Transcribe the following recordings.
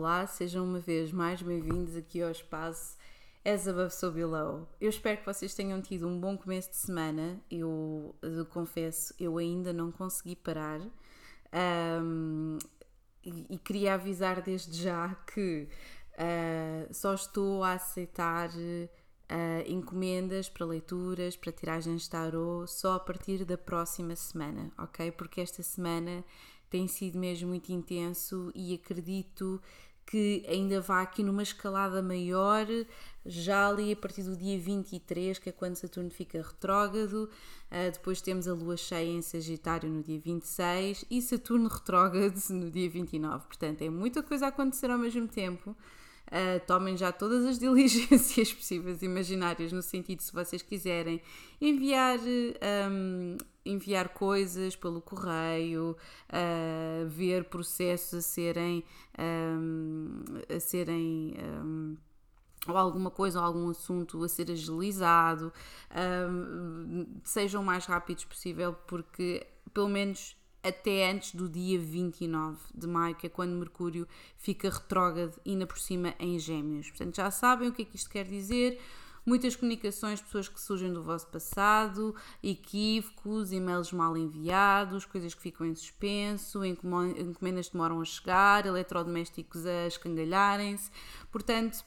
Olá, sejam uma vez mais bem-vindos aqui ao espaço As Above So Below. Eu espero que vocês tenham tido um bom começo de semana. Eu, eu confesso, eu ainda não consegui parar. Um, e, e, queria avisar desde já que uh, só estou a aceitar uh, encomendas para leituras, para tiragens de tarot, só a partir da próxima semana, ok? Porque esta semana tem sido mesmo muito intenso e acredito que ainda vá aqui numa escalada maior, já ali a partir do dia 23, que é quando Saturno fica retrógrado, uh, depois temos a Lua cheia em Sagitário no dia 26 e Saturno retrógrado no dia 29. Portanto, é muita coisa a acontecer ao mesmo tempo. Uh, tomem já todas as diligências possíveis imaginárias, no sentido, se vocês quiserem enviar, um, enviar coisas pelo correio, uh, ver processos a serem. Um, a serem um, ou alguma coisa ou algum assunto a ser agilizado, um, sejam o mais rápidos possível, porque pelo menos até antes do dia 29 de maio, que é quando Mercúrio fica retrógrado e ainda por cima em Gêmeos. Portanto, já sabem o que é que isto quer dizer. Muitas comunicações, pessoas que surgem do vosso passado, equívocos, e-mails mal enviados, coisas que ficam em suspenso, encomendas que demoram a chegar, eletrodomésticos a escangalharem-se. Portanto,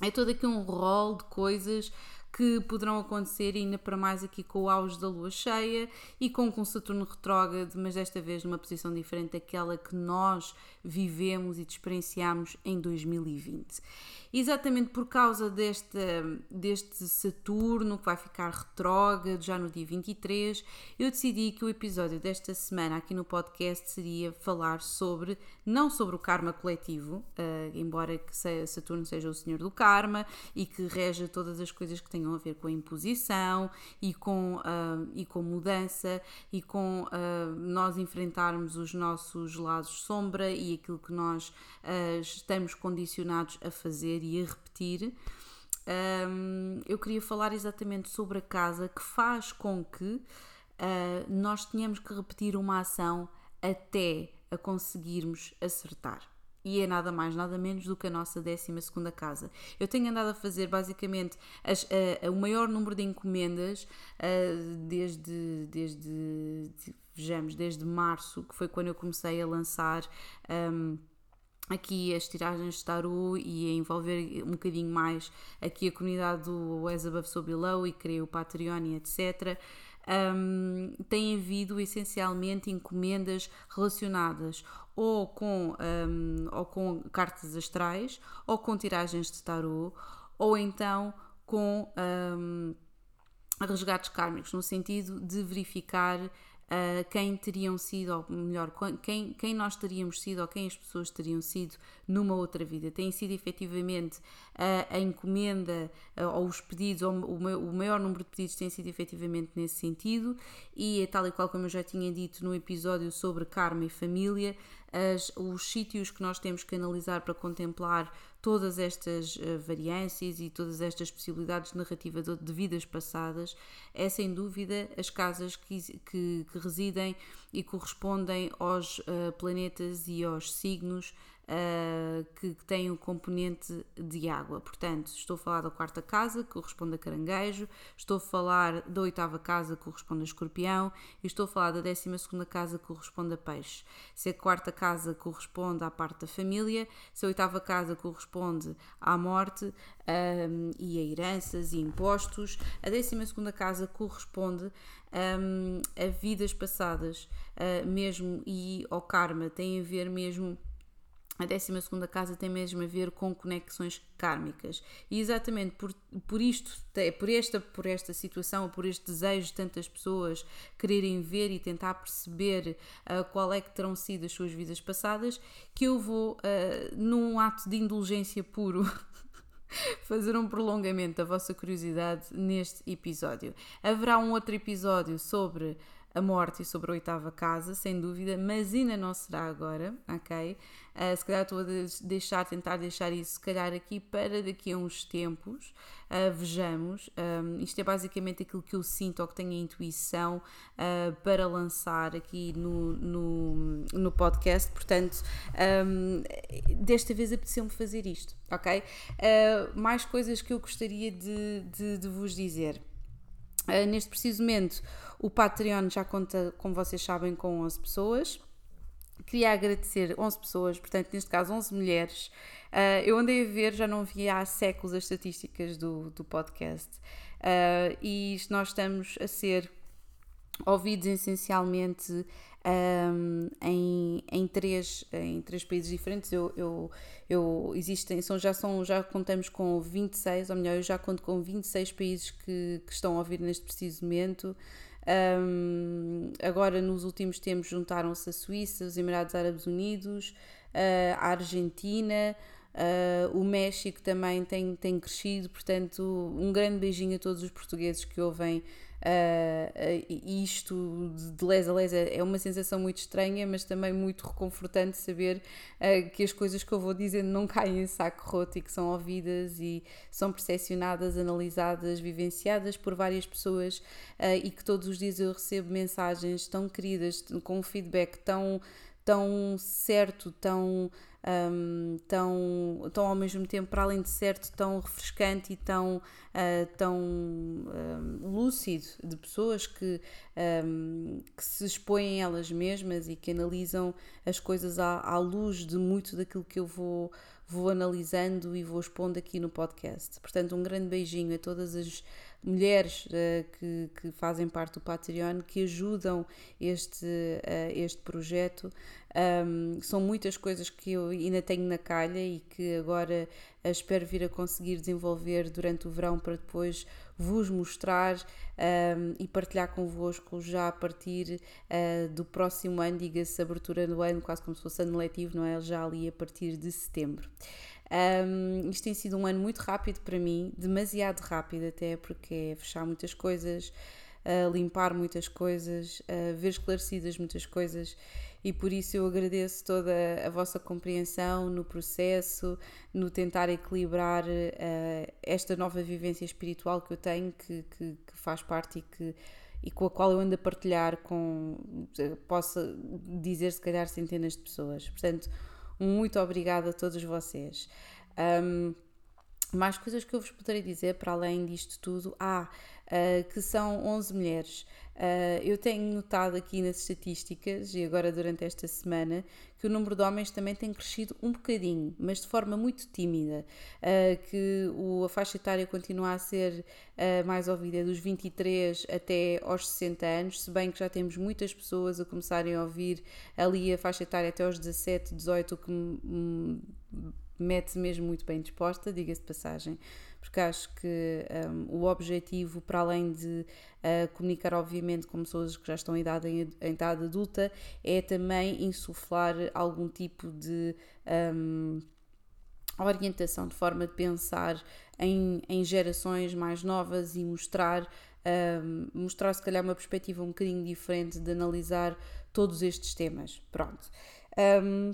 é todo aqui um rol de coisas que poderão acontecer ainda para mais aqui com o auge da lua cheia e com, com Saturno retrógrado, mas desta vez numa posição diferente daquela que nós vivemos e experienciamos em 2020 exatamente por causa deste, deste Saturno que vai ficar retrógrado já no dia 23, eu decidi que o episódio desta semana aqui no podcast seria falar sobre, não sobre o karma coletivo, uh, embora que Saturno seja o senhor do karma e que reja todas as coisas que tenham a ver com a imposição e com, uh, e com mudança e com uh, nós enfrentarmos os nossos lados sombra e aquilo que nós estamos condicionados a fazer e a repetir, um, eu queria falar exatamente sobre a casa que faz com que uh, nós tenhamos que repetir uma ação até a conseguirmos acertar. E é nada mais, nada menos do que a nossa 12 casa. Eu tenho andado a fazer basicamente as, uh, o maior número de encomendas uh, desde, desde, vejamos, desde março, que foi quando eu comecei a lançar. Um, aqui as tiragens de tarot e a envolver um bocadinho mais aqui a comunidade do As Above So Below e criei o Patreon e etc. Um, tem havido essencialmente encomendas relacionadas ou com, um, ou com cartas astrais ou com tiragens de tarot ou então com um, resgates kármicos, no sentido de verificar uh, quem teriam sido, ou melhor, quem, quem nós teríamos sido ou quem as pessoas teriam sido numa outra vida. Tem sido efetivamente uh, a encomenda uh, ou os pedidos, ou o, maior número de pedidos tem sido efetivamente nesse sentido, e é tal e qual como eu já tinha dito no episódio sobre karma e família, as, os sítios que nós temos que analisar para contemplar todas estas uh, variâncias e todas estas possibilidades de narrativa de, de, vidas passadas é sem dúvida as casas que, que, que residem e correspondem aos uh, planetas e aos signos uh, que, que tem um componente de água. Portanto, estou a falar da quarta casa, que corresponde a caranguejo, estou a falar da oitava casa, que corresponde a escorpião, e estou a falar da décima segunda casa, que corresponde a peixe. Se a quarta casa corresponde à parte da família, se a oitava casa corresponde à morte um, e a heranças e impostos, a décima segunda casa corresponde um, a vidas passadas uh, mesmo e ao karma, tem a ver mesmo a 12 casa tem mesmo a ver com conexões kármicas. E exatamente por, por isto, por esta, por esta situação, por este desejo de tantas pessoas quererem ver e tentar perceber uh, qual é que terão sido as suas vidas passadas, que eu vou, uh, num ato de indulgência puro, fazer um prolongamento da vossa curiosidade neste episódio. Haverá um outro episódio sobre a morte e sobre a oitava casa, sem dúvida, mas ainda não será agora, ok? Uh, se calhar estou a deixar, tentar deixar isso, se calhar aqui para daqui a uns tempos, uh, vejamos. Um, isto é basicamente aquilo que eu sinto ou que tenho a intuição uh, para lançar aqui no, no, no podcast, portanto, um, desta vez apeteceu-me fazer isto, ok? mais coisas que eu gostaria de, de, de vos dizer. Neste preciso momento, o Patreon já conta, como vocês sabem, com 11 pessoas. Queria agradecer 11 pessoas, portanto, neste caso 11 mulheres. Uh, eu andei a ver, já não via há séculos as estatísticas do, do podcast. Uh, e nós estamos a ser ouvidos essencialmente um, em, em, três, em três países diferentes. Eu, eu, eu existem, são, já, são, já contamos com 26, ou melhor, eu já conto com 26 países que, que estão a ouvir neste preciso momento. Um, agora, nos últimos tempos, juntaram-se a Suíça, os Emirados Árabes Unidos, uh, a Argentina, uh, o México também tem, tem crescido. Portanto, um grande beijinho a todos os portugueses que ouvem Uh, isto de les a les é, é uma sensação muito estranha, mas também muito reconfortante saber uh, que as coisas que eu vou dizendo não caem em saco roto e que são ouvidas e são percepcionadas, analisadas, vivenciadas por várias pessoas uh, e que todos os dias eu recebo mensagens tão queridas, com um feedback tão, tão certo, tão um, tão, tão ao mesmo tempo, para além de certo, tão refrescante e tão, uh, tão um, lúcido de pessoas que, um, que se expõem elas mesmas e que analisam as coisas à, à luz de muito daquilo que eu vou vou analisando e vou expondo aqui no podcast. Portanto, um grande beijinho a todas as mulheres uh, que, que, fazem parte do Patreon, que ajudam este, uh, este projeto. Um, são muitas coisas que eu ainda tenho na calha e que agora uh, espero vir a conseguir desenvolver durante o verão para depois vos mostrar um, e partilhar convosco já a partir do próximo ano, diga-se abertura do ano, quase como se fosse ano letivo, não é? Já ali a partir de setembro. Um, isto tem sido um ano muito rápido para mim, demasiado rápido até, porque é fechar muitas coisas, uh, limpar muitas coisas, uh, ver esclarecidas muitas coisas e por isso eu agradeço toda a vossa compreensão no processo, no tentar equilibrar uh, esta nova vivência espiritual que eu tenho, que, que, que faz parte e que e com a qual eu ando a partilhar com, posso dizer se calhar centenas de pessoas. Portanto, muito obrigada a todos vocês. Um, mais coisas que eu vos poderei dizer para além disto tudo. Ah, uh, que são 11 mulheres. Uh, eu tenho notado aqui nas estatísticas, e agora durante esta semana, que o número de homens também tem crescido um bocadinho, mas de forma muito tímida. Uh, que o, a faixa etária continua a ser uh, mais ouvida dos 23 até aos 60 anos, se bem que já temos muitas pessoas a começarem a ouvir ali a faixa etária até aos 17, 18, o que me mete-se mesmo muito bem disposta, diga-se de passagem porque acho que um, o objetivo, para além de uh, comunicar, obviamente, com pessoas que já estão em idade, em, em idade adulta, é também insuflar algum tipo de. Um, orientação de forma de pensar em, em gerações mais novas e mostrar um, mostrar se calhar uma perspectiva um bocadinho diferente de analisar todos estes temas. Pronto. Um,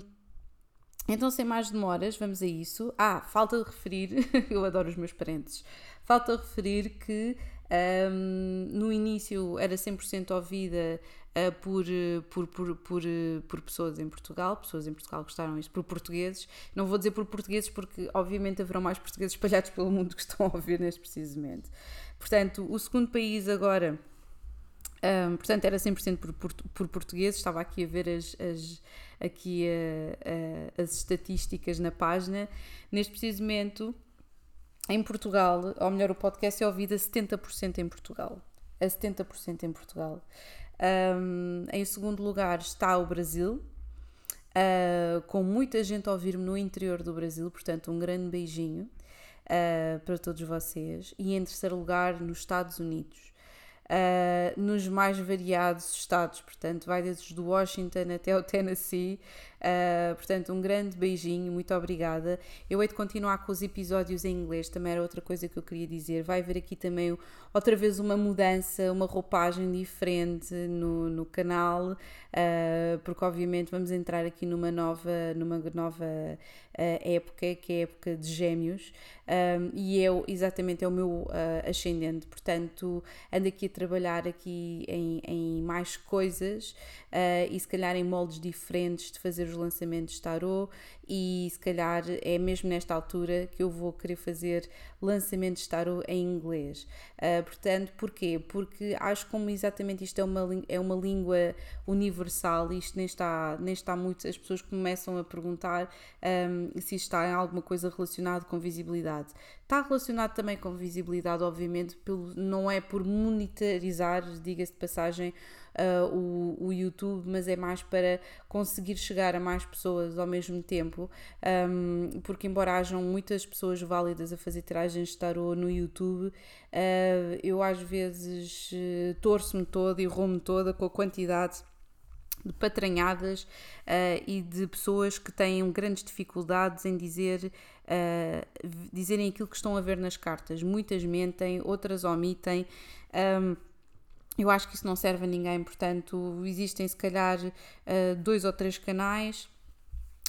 então, sem mais demoras, vamos a isso. Ah, falta de referir, eu adoro os meus parentes, falta referir que um, no início era 100% ouvida uh, por, por, por, por, por pessoas em Portugal, pessoas em Portugal gostaram isto, por portugueses. Não vou dizer por portugueses porque, obviamente, haverão mais portugueses espalhados pelo mundo que estão a ouvir neste precisamente. Portanto, o segundo país agora. Um, portanto, era 100% por, por, por portugueses, estava aqui a ver as, as aqui a, a, as estatísticas na página. Neste preciso momento, em Portugal, ou melhor, o podcast é ouvido a 70% em Portugal. A 70% em Portugal. Um, em segundo lugar está o Brasil, uh, com muita gente a ouvir-me no interior do Brasil, portanto, um grande beijinho uh, para todos vocês. E em terceiro lugar, nos Estados Unidos uh, nos mais variados estados, portanto, vai desde o Washington até o Tennessee, Uh, portanto, um grande beijinho, muito obrigada. Eu hei de continuar com os episódios em inglês, também era outra coisa que eu queria dizer. Vai haver aqui também outra vez uma mudança, uma roupagem diferente no, no canal, uh, porque obviamente vamos entrar aqui numa nova, numa nova uh, época, que é a época de gêmeos, um, e eu exatamente é o meu ascendente, portanto ando aqui a trabalhar aqui em, em mais coisas e se calhar em moldes diferentes de fazer os lançamentos tarot e se calhar é mesmo nesta altura que eu vou querer fazer lançamentos tarot em inglês. Uh, portanto, porquê? Porque acho como exatamente isto é uma, é uma língua universal, isto nem está, nem está muito, as pessoas começam a perguntar um, se está em alguma coisa relacionada com visibilidade. Está relacionado também com visibilidade, obviamente, pelo, não é por monetarizar, diga-se de passagem, uh, o, o YouTube, mas é mais para conseguir chegar a mais pessoas ao mesmo tempo, um, porque embora hajam muitas pessoas válidas a fazer tiragens de tarot no YouTube, uh, eu às vezes uh, torço-me toda e roumo toda com a quantidade de patranhadas uh, e de pessoas que têm grandes dificuldades em dizer uh, dizerem aquilo que estão a ver nas cartas. Muitas mentem, outras omitem. Um, eu acho que isso não serve a ninguém, portanto, existem se calhar uh, dois ou três canais,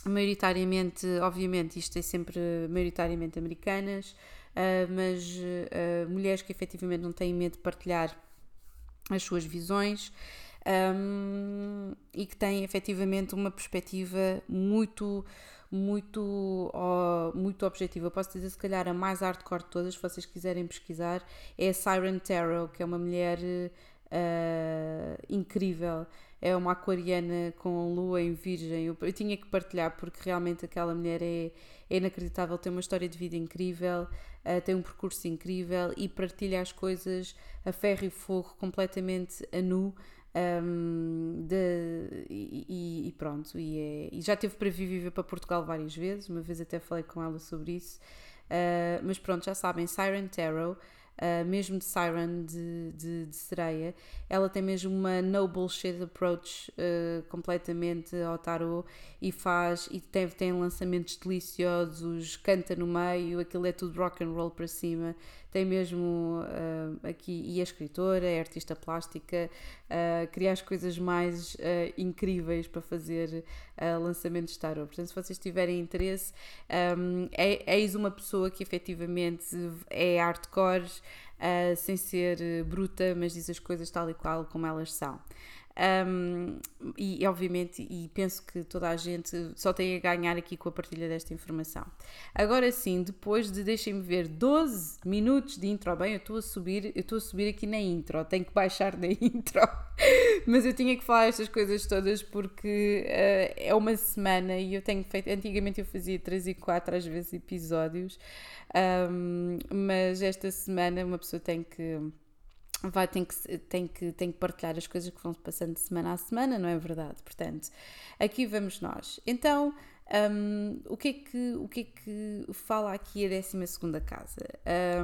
maioritariamente, obviamente, isto é sempre maioritariamente americanas, uh, mas uh, mulheres que efetivamente não têm medo de partilhar as suas visões um, e que têm efetivamente uma perspectiva muito muito, oh, muito objetiva. Eu posso dizer, se calhar, a mais hardcore de todas, se vocês quiserem pesquisar, é a Siren Tarot, que é uma mulher uh, incrível. É uma aquariana com lua em virgem. Eu, eu, tinha que partilhar porque realmente aquela mulher é, é inacreditável. Tem uma história de vida incrível, uh, tem um percurso incrível e partilha as coisas a ferro e fogo, completamente a nu. Um, de, e, e, pronto, e, é, e, já teve para vir viver para Portugal várias vezes, uma vez até falei com ela sobre isso. Uh, mas pronto, já sabem, Siren Tarot uh, mesmo de Siren de, de, de, sereia, ela tem mesmo uma no bullshit approach uh, completamente ao tarot e faz e tem, tem lançamentos deliciosos, canta no meio, aquilo é tudo rock and roll para cima. Tem mesmo uh, aqui, e é escritora, é artista plástica, uh, cria as coisas mais uh, incríveis para fazer lançamentos de tarot. Portanto, se vocês tiverem interesse, um, é, eis uma pessoa que efetivamente é hardcore, sem ser bruta, mas diz as coisas tal e qual como elas são. Um, e obviamente, e penso que toda a gente só tem a ganhar aqui com a partilha desta informação. Agora sim, depois de deixem-me ver 12 minutos de intro, bem, eu estou a subir, eu estou a subir aqui na intro, tenho que baixar na intro, mas eu tinha que falar estas coisas todas porque uh, é uma semana e eu tenho feito, antigamente eu fazia 3 e 4 às vezes episódios, um, mas esta semana uma pessoa tem que vai, tem, que, tem, que, tem que partilhar as coisas que vão passando de semana a semana, não é verdade? Portanto, aqui vamos nós. Então, um, o, que é que, o que é que fala aqui a 12 casa?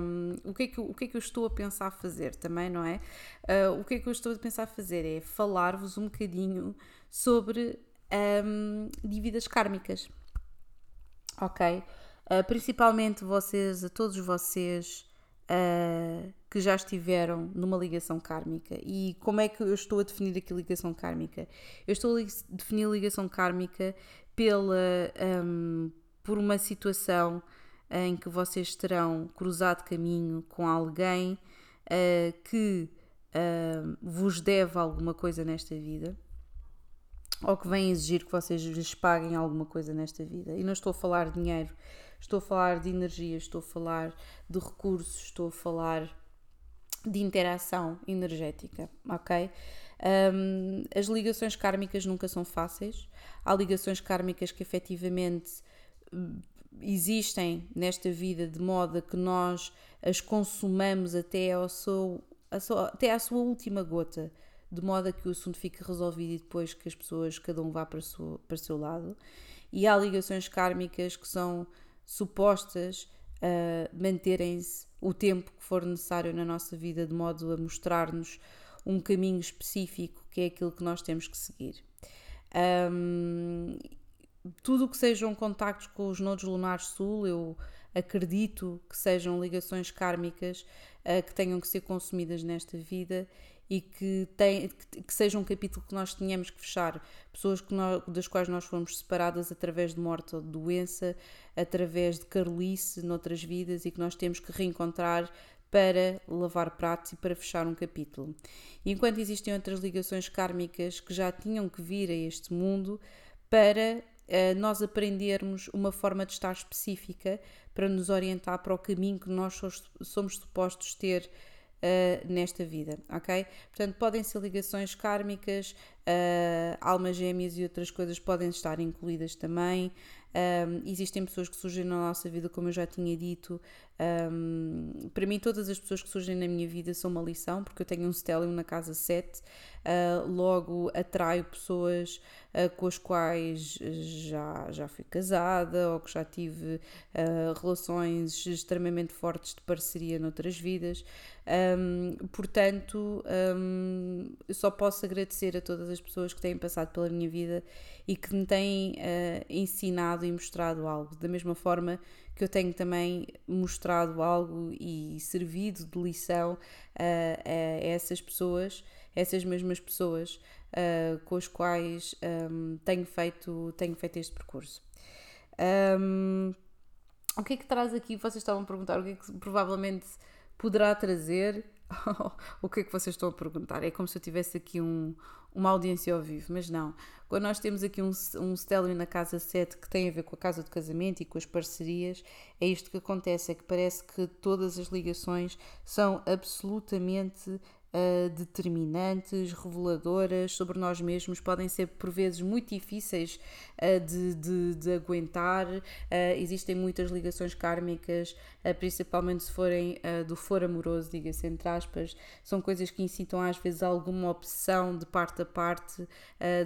Um, o, que é que, o que é que eu estou a pensar fazer também, não é? Uh, o que é que eu estou a pensar fazer é falar-vos um bocadinho sobre um, dívidas kármicas. Ok? Uh, principalmente vocês, a todos vocês uh, que já estiveram numa ligação kármica. E como é que eu estou a definir aqui ligação kármica? Eu estou a definir ligação kármica pela, um, por uma situação em que vocês terão cruzado caminho com alguém uh, que uh, vos deve alguma coisa nesta vida ou que vem exigir que vocês lhes paguem alguma coisa nesta vida. E não estou a falar de dinheiro, estou a falar de energia, estou a falar de recursos, estou a falar de interação energética, ok? Um, as ligações kármicas nunca são fáceis. Há ligações kármicas que efetivamente hum, existem nesta vida de modo a que nós as consumamos até, ao seu, até à sua última gota, de modo a que o assunto fique resolvido e depois que as pessoas, cada um vá para seu, para o seu lado. E há ligações kármicas que são supostas a manterem-se o tempo que for necessário na nossa vida, de modo a mostrar-nos um caminho específico que é aquilo que nós temos que seguir. Um, tudo o que sejam contactos com os nodos lunares sul, eu acredito que sejam ligações kármicas uh, que tenham que ser consumidas nesta vida e que, tem, que, que seja um capítulo que nós tenhamos que fechar. Pessoas que nós, das quais nós fomos separadas através de morte ou de doença, através de carolice noutras vidas e que nós temos que reencontrar para lavar pratos e para fechar um capítulo. Enquanto existem outras ligações kármicas que já tinham que vir a este mundo para uh, nós aprendermos uma forma de estar específica para nos orientar para o caminho que nós somos supostos ter uh, nesta vida, ok? Portanto, podem ser ligações kármicas, uh, almas gêmeas e outras coisas podem estar incluídas também. Um, existem pessoas que surgem na nossa vida, como eu já tinha dito. Um, para mim, todas as pessoas que surgem na minha vida são uma lição, porque eu tenho um stellium na casa 7, uh, ah, logo atraio pessoas uh, com as quais já, já fui casada ou que já tive uh, relações extremamente fortes de parceria noutras vidas. Um, portanto, um, eu só posso agradecer a todas as pessoas que têm passado pela minha vida e que me têm ensinado e mostrado algo, da mesma forma que eu tenho também mostrado algo e servido de lição uh, a essas pessoas, essas mesmas pessoas uh, com as quais um, tenho, feito, tenho feito este percurso. Um, o que é que traz aqui? Vocês estavam a perguntar o que é que provavelmente poderá trazer. o que é que vocês estão a perguntar? É como se eu tivesse aqui um, uma audiência ao vivo, mas não. Quando nós temos aqui um, um stellium na casa 7 que tem a ver com a casa de casamento e com as parcerias, é isto que acontece, é que parece que todas as ligações são absolutamente uh, determinantes, reveladoras sobre nós mesmos, podem ser por vezes muito difíceis uh, de, de, de, aguentar. Uh, existem muitas ligações kármicas, principalmente se forem do foro amoroso, diga-se entre aspas, são coisas que incitam às vezes alguma obsessão de parte a parte,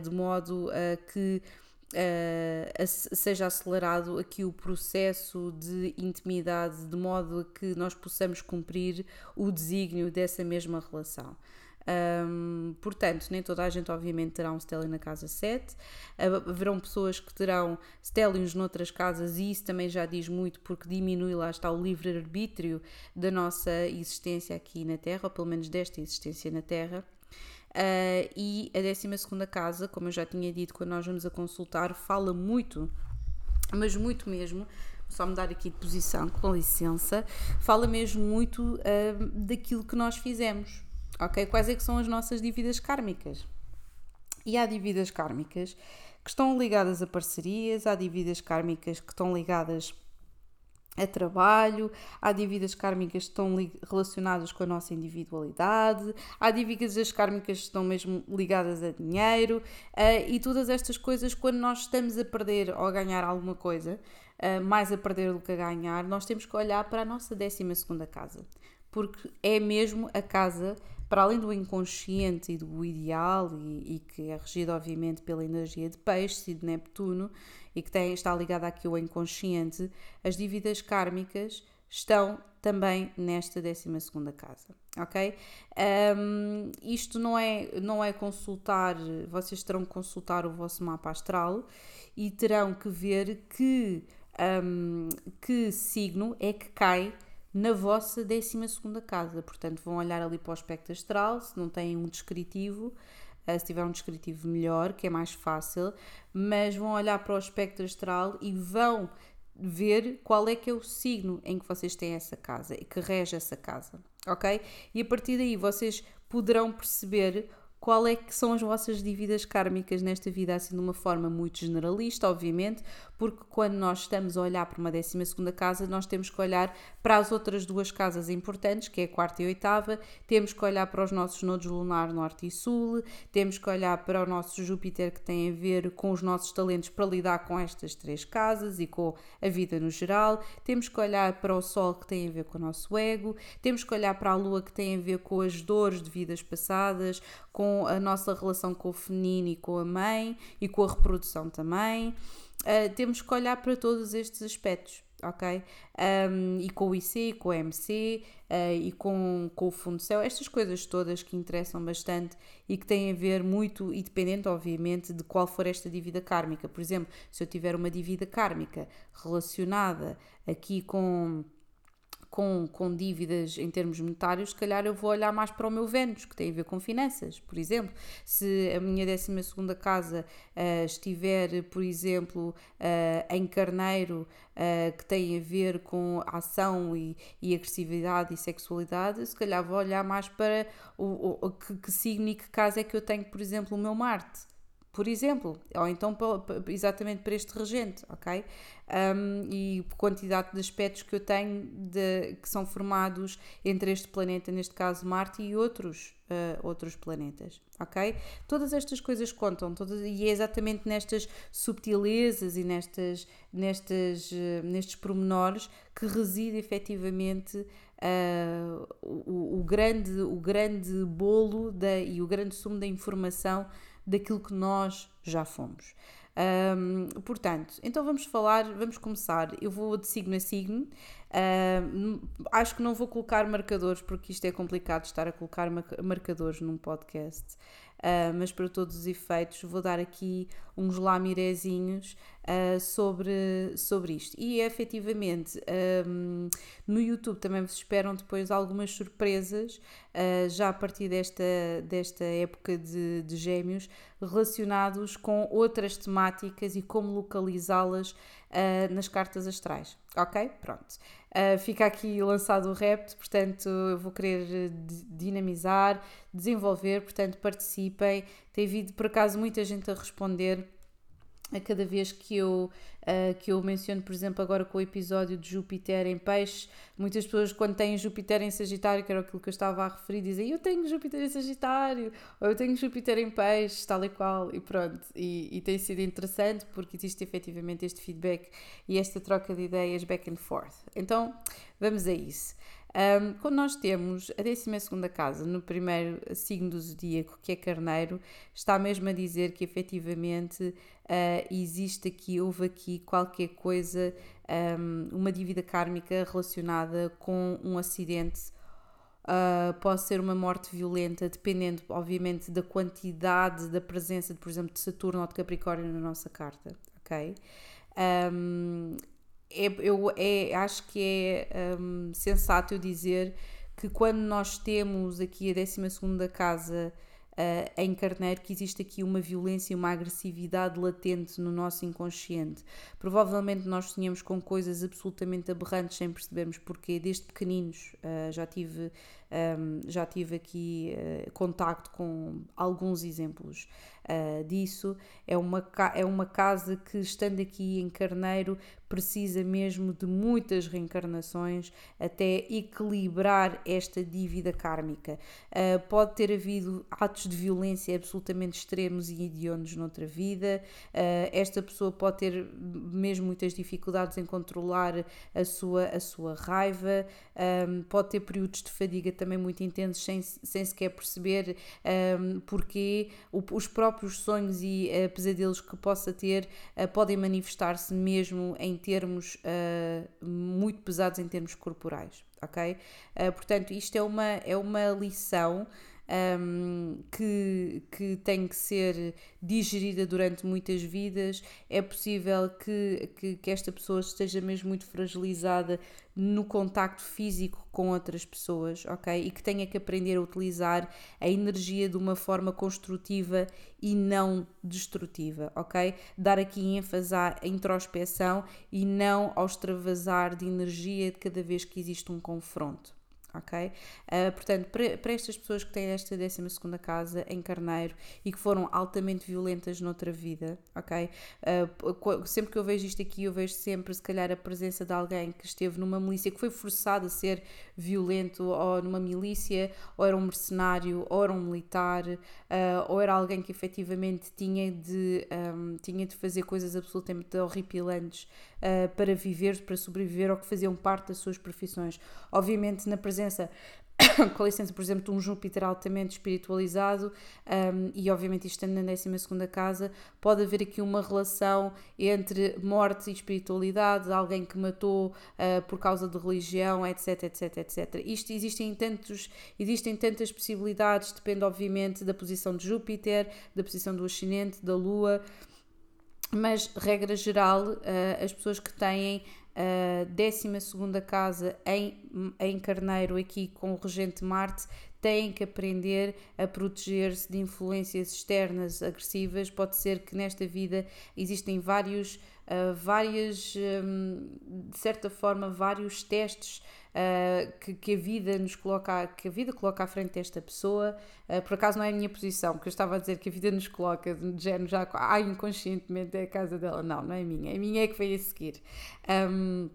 de modo que uh, seja acelerado aqui o processo de intimidade, de modo a que nós possamos cumprir o desígnio dessa mesma relação. Um, portanto, nem toda a gente, obviamente, terá um stellium na casa 7. Haverão pessoas que terão stelliums noutras casas, e isso também já diz muito, porque diminui lá está o livre-arbítrio da nossa existência aqui na Terra, ou pelo menos desta existência na Terra. Uh, e a 12 casa, como eu já tinha dito quando nós vamos a consultar, fala muito, mas muito mesmo, só me dar aqui de posição, com licença, fala mesmo muito uh, daquilo que nós fizemos, ok? Quais é que são as nossas dívidas kármicas? E há dívidas kármicas que estão ligadas a parcerias, há dívidas kármicas que estão ligadas a trabalho, há dívidas kármicas que estão relacionadas com a nossa individualidade, há dívidas kármicas que estão mesmo ligadas a dinheiro uh, e todas estas coisas, quando nós estamos a perder ou a ganhar alguma coisa, uh, mais a perder do que a ganhar, nós temos que olhar para a nossa 12 casa, porque é mesmo a casa para além do inconsciente e do ideal, e, e, que é regido obviamente pela energia de peixe e de Neptuno, e que tem, está ligada aqui ao inconsciente, as dívidas kármicas estão também nesta 12 casa, ok? Um, isto não é, não é consultar, vocês terão que consultar o vosso mapa astral e terão que ver que, um, que signo é que cai na vossa 12 casa. Portanto, vão olhar ali para o aspecto astral, se não têm um descritivo, eh, se tiver um descritivo melhor, que é mais fácil, mas vão olhar para o espectro astral e vão ver qual é que é o signo em que vocês têm essa casa e que rege essa casa, ok? E a partir daí vocês poderão perceber qual é que são as vossas dívidas kármicas nesta vida, assim de uma forma muito generalista, obviamente, porque quando nós estamos a olhar para uma 12 casa, nós temos que olhar para as outras duas casas importantes, que é a quarta e a oitava, temos que olhar para os nossos nodos lunar norte e sul, temos que olhar para o nosso Júpiter que tem a ver com os nossos talentos para lidar com estas três casas e com a vida no geral, temos que olhar para o Sol que tem a ver com o nosso ego, temos que olhar para a Lua que tem a ver com as dores de vidas passadas, com a nossa relação com o feminino e com a mãe e com a reprodução também. Uh, temos que olhar para todos estes aspectos, ok? Um, e com o IC, com o MC uh, e com, com o Fundo Céu, estas coisas todas que interessam bastante e que têm a ver muito, e dependente, obviamente, de qual for esta dívida kármica. Por exemplo, se eu tiver uma dívida kármica relacionada aqui com com, com dívidas em termos monetários, se calhar eu vou olhar mais para o meu Vênus, que tem a ver com finanças, por exemplo. Se a minha 12 casa uh, estiver, por exemplo, uh, em carneiro, uh, que tem a ver com ação e, e, agressividade e sexualidade, se calhar vou olhar mais para o, o que, que signo e que casa é que eu tenho, por exemplo, o meu Marte por exemplo, ou então exatamente para este regente, ok? Um, e quantidade de aspectos que eu tenho de, que são formados entre este planeta, neste caso Marte, e outros, uh, outros planetas, ok? Todas estas coisas contam, todas, e é exatamente nestas subtilezas e nestas, nestas, uh, nestes pormenores que reside efetivamente uh, o, o, grande, o grande bolo da, e o grande sumo da informação daquilo que nós já fomos. Um, portanto, então vamos falar, vamos começar. Eu vou de signo a signo. Acho que não vou colocar marcadores porque isto é complicado estar a colocar marcadores num podcast. Uh, mas para todos os efeitos vou dar aqui uns lamirezinhos uh, sobre, sobre isto. E efetivamente um, no YouTube também vos esperam depois algumas surpresas, uh, já a partir desta, desta época de, de gêmeos, relacionados com outras temáticas e como localizá-las nas cartas astrais. Ok? Pronto. Uh, fica aqui lançado o repto, portanto, eu vou querer dinamizar, desenvolver, portanto, participem. Tem havido, por acaso, muita gente a responder a cada vez que eu, uh, que eu menciono, por exemplo, agora com o episódio de Júpiter em Peixe, muitas pessoas, quando têm Júpiter em Sagitário, que era aquilo que eu estava a referir, dizem eu tenho Júpiter em Sagitário, ou eu tenho Júpiter em Peixe, tal e qual, e pronto. E, e tem sido interessante porque existe efetivamente este feedback e esta troca de ideias back and forth. Então, vamos a isso. Um, quando nós temos a 12 casa no primeiro signo do zodíaco, que é Carneiro, está mesmo a dizer que efetivamente uh, existe aqui, houve aqui qualquer coisa, um, uma dívida kármica relacionada com um acidente. Uh, pode ser uma morte violenta, dependendo, obviamente, da quantidade da presença, de, por exemplo, de Saturno ou de Capricórnio na nossa carta, ok? Um, é, eu é, acho que é um, sensato eu dizer que quando nós temos aqui a 12 casa uh, em carneiro, que existe aqui uma violência e uma agressividade latente no nosso inconsciente. Provavelmente nós sonhamos com coisas absolutamente aberrantes sem percebermos porquê, desde pequeninos. Uh, já tive um, já tive aqui uh, contacto com alguns exemplos uh, disso. É uma, é uma casa que, estando aqui em Carneiro, precisa mesmo de muitas reencarnações até equilibrar esta dívida kármica. Uh, pode ter havido atos de violência absolutamente extremos e hediondos noutra vida. Uh, esta pessoa pode ter mesmo muitas dificuldades em controlar a sua, a sua raiva, um, pode ter períodos de fadiga também muito intensos sem, sem sequer perceber um, porque os próprios sonhos e uh, pesadelos que possa ter uh, podem manifestar-se mesmo em termos uh, muito pesados em termos corporais, ok? portanto, isto é uma, é uma lição um, que, que tem que ser digerida durante muitas vidas. É possível que, que, que esta pessoa esteja mesmo muito fragilizada no contacto físico com outras pessoas, ok? E que tenha que aprender a utilizar a energia de uma forma construtiva e não destrutiva, ok? Dar aqui ênfase à introspeção e não ao extravasar de energia de cada vez que existe um confronto ok? Uh, portanto, para, estas pessoas que têm esta 12 casa em carneiro e que foram altamente violentas noutra vida, ok? Uh, sempre que eu vejo isto aqui, eu vejo sempre, se calhar, a presença de alguém que esteve numa milícia, que foi forçado a ser violento, ou numa milícia, ou era um mercenário, ou era um militar, uh, ou era alguém que efetivamente tinha de, um, tinha de fazer coisas absolutamente horripilantes para viver, para sobreviver ou que faziam parte das suas profissões. Obviamente, na presença com licença, por exemplo, de um Júpiter altamente espiritualizado um, e obviamente isto estando na 12 casa, pode haver aqui uma relação entre morte e espiritualidade, alguém que matou uh, por causa de religião, etc, etc, etc. Isto existem tantos, existem tantas possibilidades, depende obviamente da posição de Júpiter, da posição do ascendente, da Lua, mas regra geral, uh, as pessoas que têm a 12 casa em, em Carneiro, aqui com o regente Marte, têm que aprender a proteger-se de influências externas agressivas. Pode ser que nesta vida existem vários, uh, várias, um, de certa forma, vários testes uh, que, que, a vida nos coloca, que a vida coloca à frente desta pessoa. Uh, por acaso não é a minha posição, porque eu estava a dizer que a vida nos coloca de género já ah, inconscientemente é a casa dela. Não, não é a minha, a minha é que veio a seguir. Um,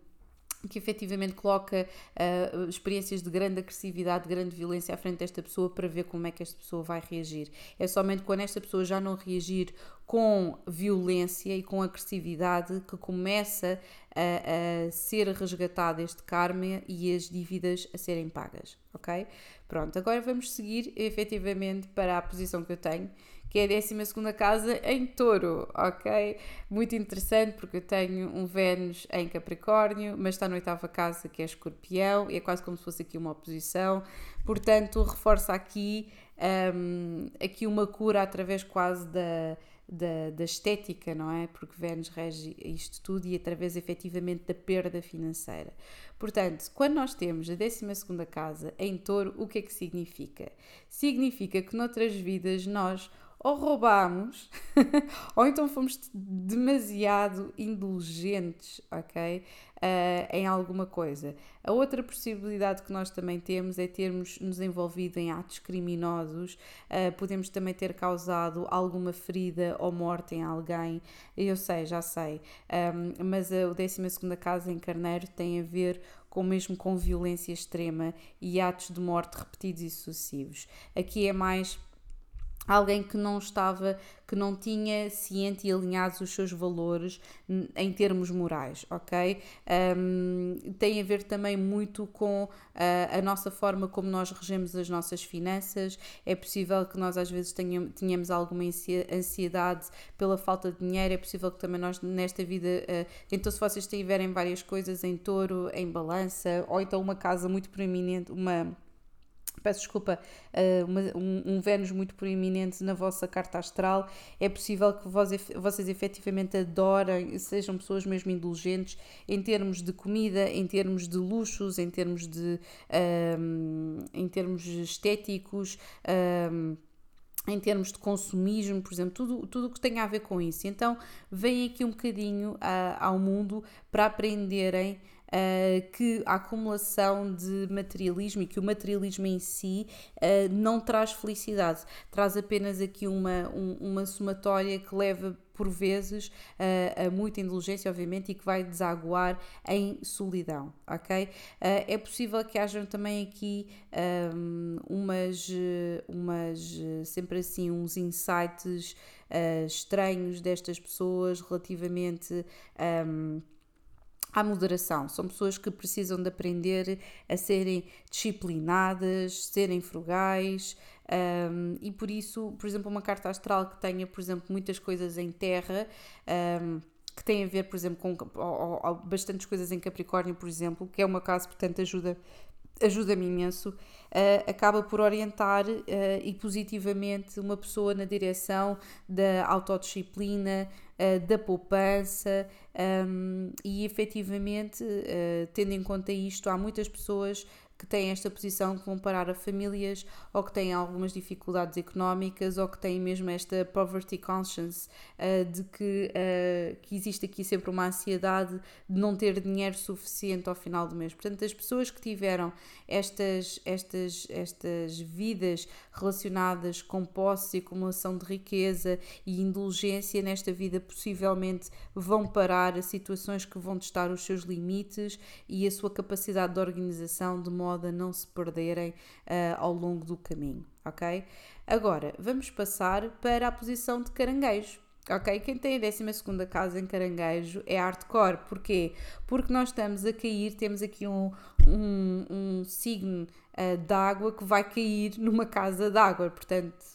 que efetivamente coloca uh, experiências de grande agressividade, de grande violência à frente desta pessoa para ver como é que esta pessoa vai reagir. É somente quando esta pessoa já não reagir com violência e com agressividade que começa a, a ser resgatado este karma e as dívidas a serem pagas, ok? Pronto, agora vamos seguir efetivamente para a posição que eu tenho que é a 12 casa em touro, ok? Muito interessante porque eu tenho um Vênus em Capricórnio, mas está na oitava casa que é escorpião, e é quase como se fosse aqui uma oposição, portanto reforça aqui, um, aqui uma cura através quase da, da, da, estética, não é? Porque Vênus rege isto tudo e através efetivamente da perda financeira. Portanto, quando nós temos a 12 casa em touro, o que é que significa? Significa que noutras vidas nós ou roubámos, ou então fomos demasiado indulgentes, ok? Uh, em alguma coisa. A outra possibilidade que nós também temos é termos nos envolvido em atos criminosos, uh, podemos também ter causado alguma ferida ou morte em alguém, eu sei, já sei, um, mas a 12 casa em Carneiro tem a ver com mesmo com violência extrema e atos de morte repetidos e sucessivos. Aqui é mais alguém que não estava, que não tinha ciente e alinhados os seus valores em termos morais, ok? Um, tem a ver também muito com a, a, nossa forma como nós regemos as nossas finanças. É possível que nós às vezes tenhamos, tenhamos alguma ansiedade pela falta de dinheiro, é possível que também nós nesta vida, uh, então se vocês tiverem várias coisas em touro, em balança, ou então uma casa muito proeminente, uma peço desculpa, uma, um, um, Vênus muito proeminente na vossa carta astral, é possível que vós, vocês efetivamente adorem, sejam pessoas mesmo indulgentes em termos de comida, em termos de luxos, em termos de um, em termos estéticos. Um, em termos de consumismo, por exemplo, tudo, tudo o que tem a ver com isso. Então, vem aqui um bocadinho uh, ao mundo para aprenderem uh, que a acumulação de materialismo e que o materialismo em si uh, não traz felicidade, traz apenas aqui uma, um, uma somatória que leva por vezes uh, a muita indulgência, obviamente, e que vai desaguar em solidão, ok? Uh, é possível que hajam também aqui um, umas, umas, sempre assim, uns insights uh, estranhos destas pessoas relativamente. Um, à moderação. São pessoas que precisam de aprender a serem disciplinadas, serem frugais. Um, e por isso, por exemplo, uma carta astral que tenha, por exemplo, muitas coisas em terra, um, que tem a ver, por exemplo, com ou, ou, bastantes coisas em Capricórnio, por exemplo, que é uma casa, portanto, ajuda ajuda-me imenso, uh, acaba por orientar uh, e positivamente uma pessoa na direção da autodisciplina, uh, da poupança um, e efetivamente, tendo em conta isto, há muitas pessoas que têm esta posição que vão parar a famílias ou que têm algumas dificuldades económicas ou que têm mesmo esta poverty conscience uh, de que, uh, que existe aqui sempre uma ansiedade de não ter dinheiro suficiente ao final do mês. Portanto, as pessoas que tiveram estas, estas, estas vidas relacionadas com posse e acumulação de riqueza e indulgência nesta vida possivelmente vão parar a situações que vão testar os seus limites e a sua capacidade de organização de modo modo a não se perderem uh, ao longo do caminho, ok? Agora, vamos passar para a posição de caranguejo. Ok? Quem tem a 12 casa em caranguejo é hardcore. Porquê? Porque nós estamos a cair, temos aqui um, um, um signo uh, d'água que vai cair numa casa d'água. Portanto,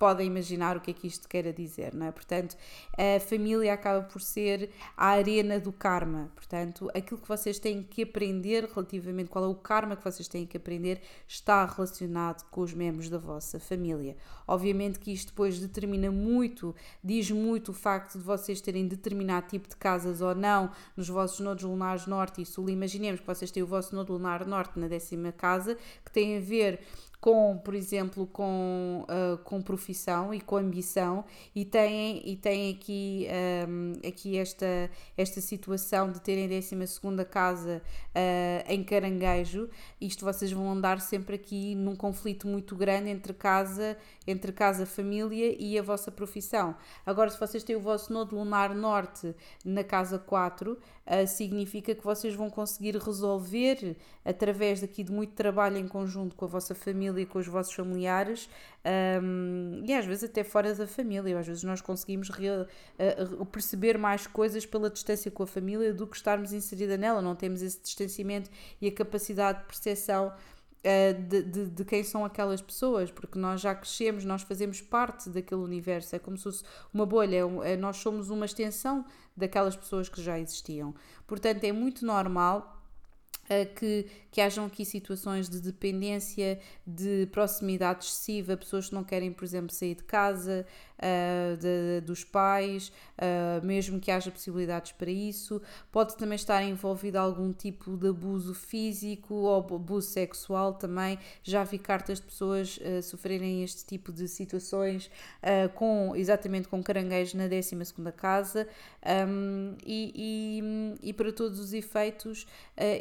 podem imaginar o que é que isto queira dizer, não é? Portanto, a família acaba por ser a arena do karma. Portanto, aquilo que vocês têm que aprender relativamente qual é o karma que vocês têm que aprender está relacionado com os membros da vossa família. Obviamente que isto depois determina muito, diz muito o facto de vocês terem determinado tipo de casas ou não nos vossos nodos lunares norte e sul. Imaginemos que vocês têm o vosso nodo lunar norte na décima casa, que tem a ver com, por exemplo, com, uh, com profissão e com ambição e têm, e têm aqui, um, aqui esta, esta situação de terem 12 casa uh, em caranguejo, isto vocês vão andar sempre aqui num conflito muito grande entre casa, entre casa, família e a vossa profissão. Agora, se vocês têm o vosso nodo lunar norte na casa 4, uh, significa que vocês vão conseguir resolver através daqui de muito trabalho em conjunto com a vossa família e com os vossos familiares um, e às vezes até fora da família. Às vezes nós conseguimos real, uh, perceber mais coisas pela distância com a família do que estarmos inserida nela. Não temos esse distanciamento e a capacidade de percepção uh, de, de, de, quem são aquelas pessoas, porque nós já crescemos, nós fazemos parte daquele universo, é como se fosse uma bolha, é, é, nós somos uma extensão daquelas pessoas que já existiam. Portanto, é muito normal que, que hajam aqui situações de dependência, de proximidade excessiva, pessoas que não querem, por exemplo, sair de casa, uh, de, dos pais, uh, mesmo que haja possibilidades para isso. Pode também estar envolvido algum tipo de abuso físico ou abuso sexual também. Já vi cartas de pessoas uh, sofrerem este tipo de situações com exatamente com caranguejos na 12 casa um, e, e, e, para todos os efeitos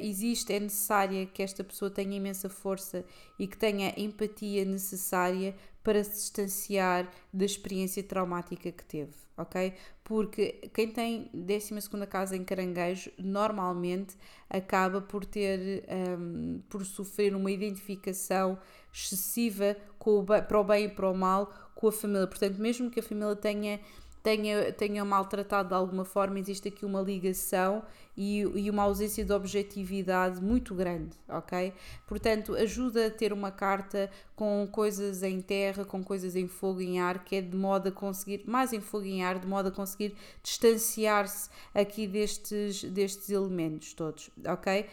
existe, é necessária que esta pessoa tenha imensa força e que tenha a empatia necessária para se distanciar da experiência traumática que teve, ok? Porque quem tem 12 casa em caranguejo normalmente acaba por ter, um, por sofrer uma identificação excessiva com o, para o bem e para o mal com a família. Portanto, mesmo que a família tenha tenha, tenha maltratado de alguma forma, existe aqui uma ligação e, e uma ausência de objetividade muito grande, ok? Portanto, ajuda a ter uma carta com coisas em terra, com coisas em fogo, em ar, que é de modo a conseguir, mais em fogo, em ar, de modo a conseguir distanciar-se aqui destes, destes elementos todos, ok?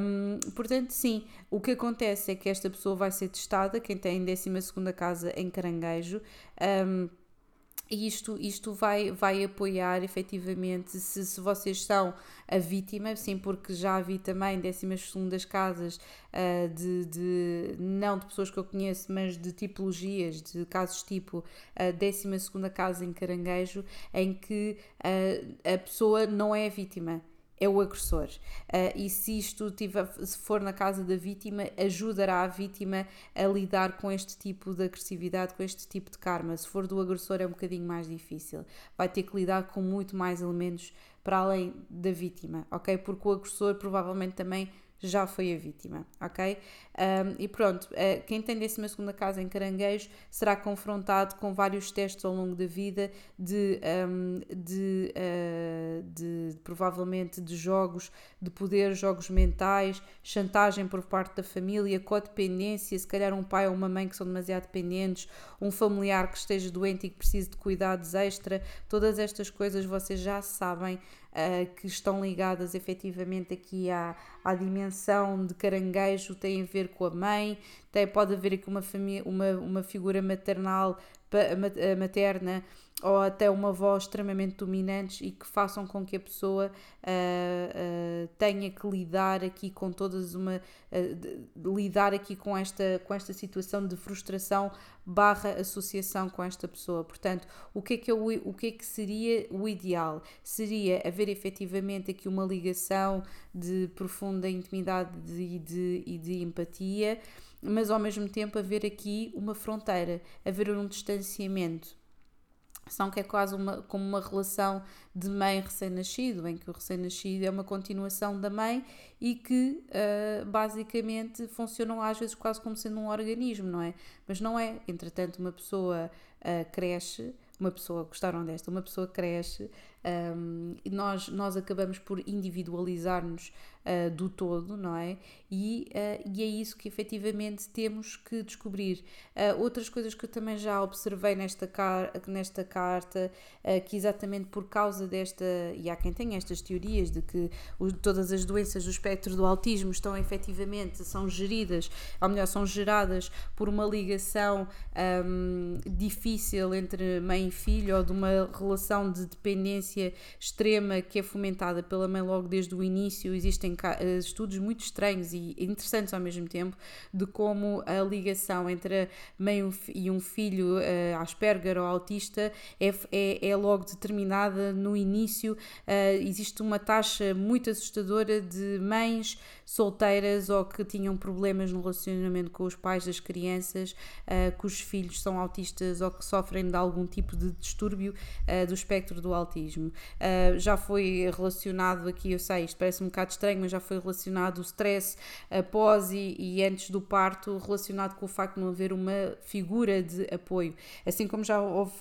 Um, portanto, sim, o que acontece é que esta pessoa vai ser testada, quem tem 12 casa em caranguejo. Um, e isto, isto vai, vai apoiar efetivamente se, se vocês são a vítima, sim, porque já vi também décimas segundas casas uh, de, de, não de pessoas que eu conheço, mas de tipologias, de casos tipo a décima segunda casa em caranguejo, em que uh, a pessoa não é a vítima, é o agressor. Uh, e se isto tiver, se for na casa da vítima, ajudará a vítima a lidar com este tipo de agressividade, com este tipo de karma. Se for do agressor, é um bocadinho mais difícil. Vai ter que lidar com muito mais elementos para além da vítima, ok? Porque o agressor provavelmente também já foi a vítima, ok? Um, e pronto, uh, quem tem 12 segunda casa em caranguejo será confrontado com vários testes ao longo da vida de, um, de, uh, de, provavelmente de jogos de poder, jogos mentais, chantagem por parte da família, codependência, se calhar um pai ou uma mãe que são demasiado dependentes, um familiar que esteja doente e que precise de cuidados extra, todas estas coisas vocês já sabem uh, que estão ligadas efetivamente aqui à, à dimensão de caranguejo, têm a ver com a mãe, tem, pode haver aqui uma, família, uma, uma figura maternal, materna ou até uma voz extremamente dominantes e que façam com que a pessoa uh, uh, tenha que lidar aqui com todas uma uh, lidar aqui com esta com esta situação de frustração barra associação com esta pessoa. Portanto o que é que o, o que é que seria o ideal? Seria haver efetivamente aqui uma ligação de profunda intimidade e de, de, de empatia mas ao mesmo tempo haver aqui uma fronteira haver um distanciamento são que é quase uma, como uma relação de mãe recém-nascido, em que o recém-nascido é uma continuação da mãe e que uh, basicamente funcionam às vezes quase como sendo um organismo, não é? Mas não é. Entretanto, uma pessoa uh, cresce, uma pessoa, gostaram desta, uma pessoa cresce, Um, nós, nós acabamos por individualizar-nos uh, do todo, não é? E, uh, e é isso que efetivamente temos que descobrir. Uh, outras coisas que eu também já observei nesta, car nesta carta, que exatamente por causa desta, e há quem tenha estas teorias de que todas as doenças do espectro do autismo estão efetivamente, são geridas, ou melhor, são geradas por uma ligação um, difícil entre mãe e filho ou de uma relação de dependência extrema que é fomentada pela mãe logo desde o início. Existem eh, estudos muito estranhos e interessantes ao mesmo tempo de como a ligação entre a mãe e um filho uh, Asperger ou autista é, é, é logo determinada no início. Uh, existe uma taxa muito assustadora de mães solteiras ou que tinham problemas no relacionamento com os pais das crianças, uh, cujos filhos são autistas ou que sofrem de algum tipo de distúrbio uh, do espectro do autismo. Já foi relacionado aqui, eu sei, isto parece um bocado estranho, já foi relacionado o stress após e, e antes do parto, relacionado com o facto de não haver uma figura de apoio. Assim como já houve.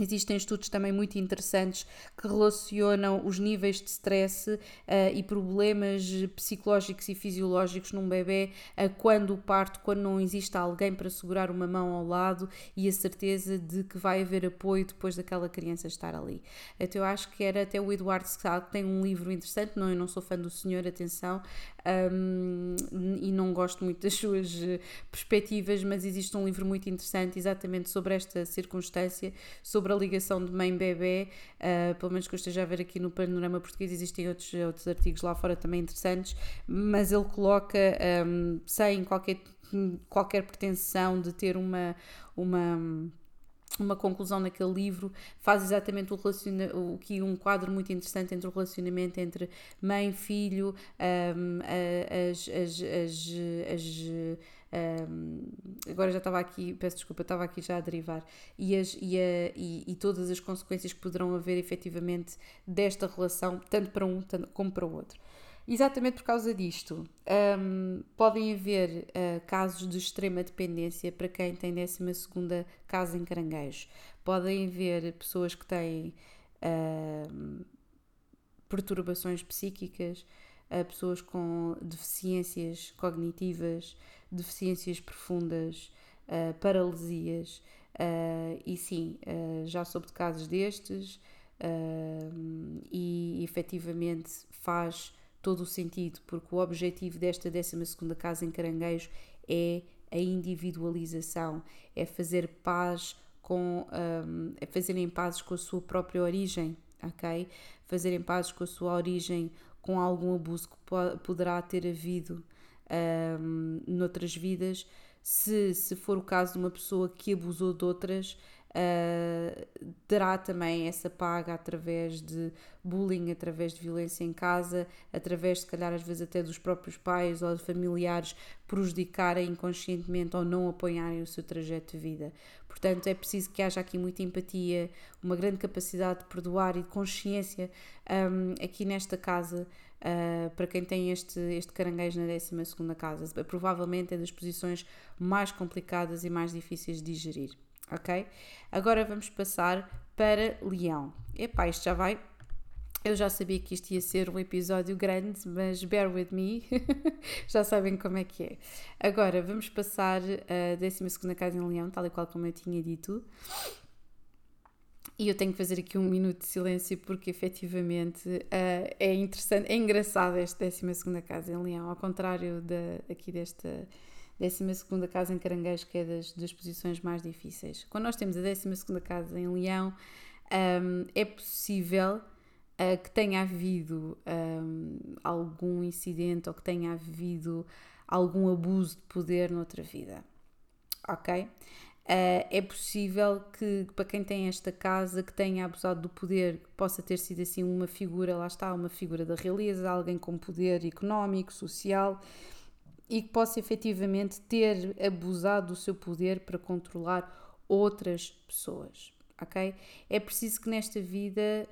Existem estudos também muito interessantes que relacionam os níveis de stress uh, e problemas psicológicos e fisiológicos num bebê uh, quando o parto, quando não existe alguém para segurar uma mão ao lado e a certeza de que vai haver apoio depois daquela criança estar ali. Então eu acho que era até o Eduardo Sá que tem um livro interessante, não, eu não sou fã do senhor, atenção, um, e não gosto muito das suas eh, perspectivas, mas existe um livro muito interessante exatamente sobre esta circunstância, sobre a ligação de mãe-bebê, uh, pelo menos que eu esteja a ver aqui no panorama português, existem outros, outros artigos lá fora também interessantes, mas ele coloca um, sem qualquer, qualquer pretensão de ter uma. uma uma conclusão naquele livro faz exatamente o, o que um quadro muito interessante entre o relacionamento entre mãe filho um, as, as, as, as um, agora já estava aqui, peço desculpa, estava aqui já a derivar, e, as, e, a, e, e, todas as consequências que poderão haver efetivamente desta relação, tanto para um tanto, como para o outro. Exatamente por causa disto, um, podem haver uh, casos de extrema dependência para quem tem 12 casa em caranguejo. Podem haver pessoas que têm uh, perturbações psíquicas, uh, pessoas com deficiências cognitivas, deficiências profundas, uh, paralisias. e sim, já soube de casos destes e efetivamente faz todo o sentido, porque o objetivo desta 12 Casa em Caranguejo é a individualização, é fazer paz com, um, é fazerem pazes com a sua própria origem, ok? Fazerem pazes com a sua origem, com algum abuso que poderá ter havido um, noutras vidas, se, se for o caso de uma pessoa que abusou de outras, uh, terá também essa paga através de bullying, através de violência em casa, através, se calhar, às vezes até dos próprios pais ou de familiares prejudicarem inconscientemente ou não apoiarem o seu trajeto de vida. Portanto, é preciso que haja aqui muita empatia, uma grande capacidade de perdoar e de consciência um, aqui nesta casa. Uh, para quem tem este, este caranguejo na 12 casa, provavelmente é das posições mais complicadas e mais difíceis de digerir ok? Agora vamos passar para Leão. Epá, isto já vai. Eu já sabia que isto ia ser um episódio grande, mas bear with me, já sabem como é que é. Agora vamos passar a 12 casa em Leão, tal e qual como eu tinha dito. E eu tenho que fazer aqui um minuto de silêncio porque efetivamente uh, é interessante, é engraçado esta 12 casa em Leão, ao contrário de, aqui desta 12 casa em Caranguejo, que é das, das posições mais difíceis. Quando nós temos a 12 casa em Leão, um, é possível uh, que tenha havido um, algum incidente ou que tenha havido algum abuso de poder noutra vida. Ok? Uh, é possível que, para quem tem esta casa, que tenha abusado do poder, possa ter sido assim uma figura, lá está, uma figura da realeza, alguém com poder económico, social, e que possa efetivamente ter abusado do seu poder para controlar outras pessoas, ok? É preciso que nesta vida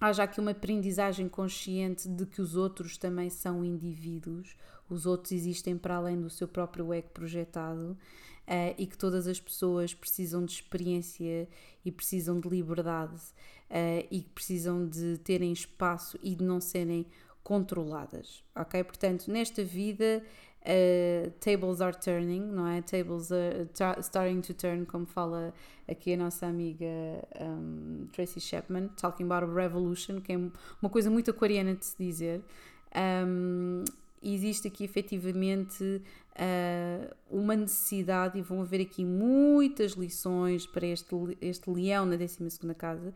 haja aqui uma aprendizagem consciente de que os outros também são indivíduos, os outros existem para além do seu próprio ego projetado uh, e que todas as pessoas precisam de experiência e precisam de liberdade uh, e precisam de terem espaço e de não serem controladas, ok? Portanto, nesta vida, uh, tables are turning, não é? Tables are starting to turn, como fala aqui a nossa amiga um, Tracy Chapman, talking about a revolution, que é uma coisa muito aquariana de se dizer. Um, existe aqui efetivamente uh, uma necessidade, e vão haver aqui muitas lições para este, este leão na 12 casa,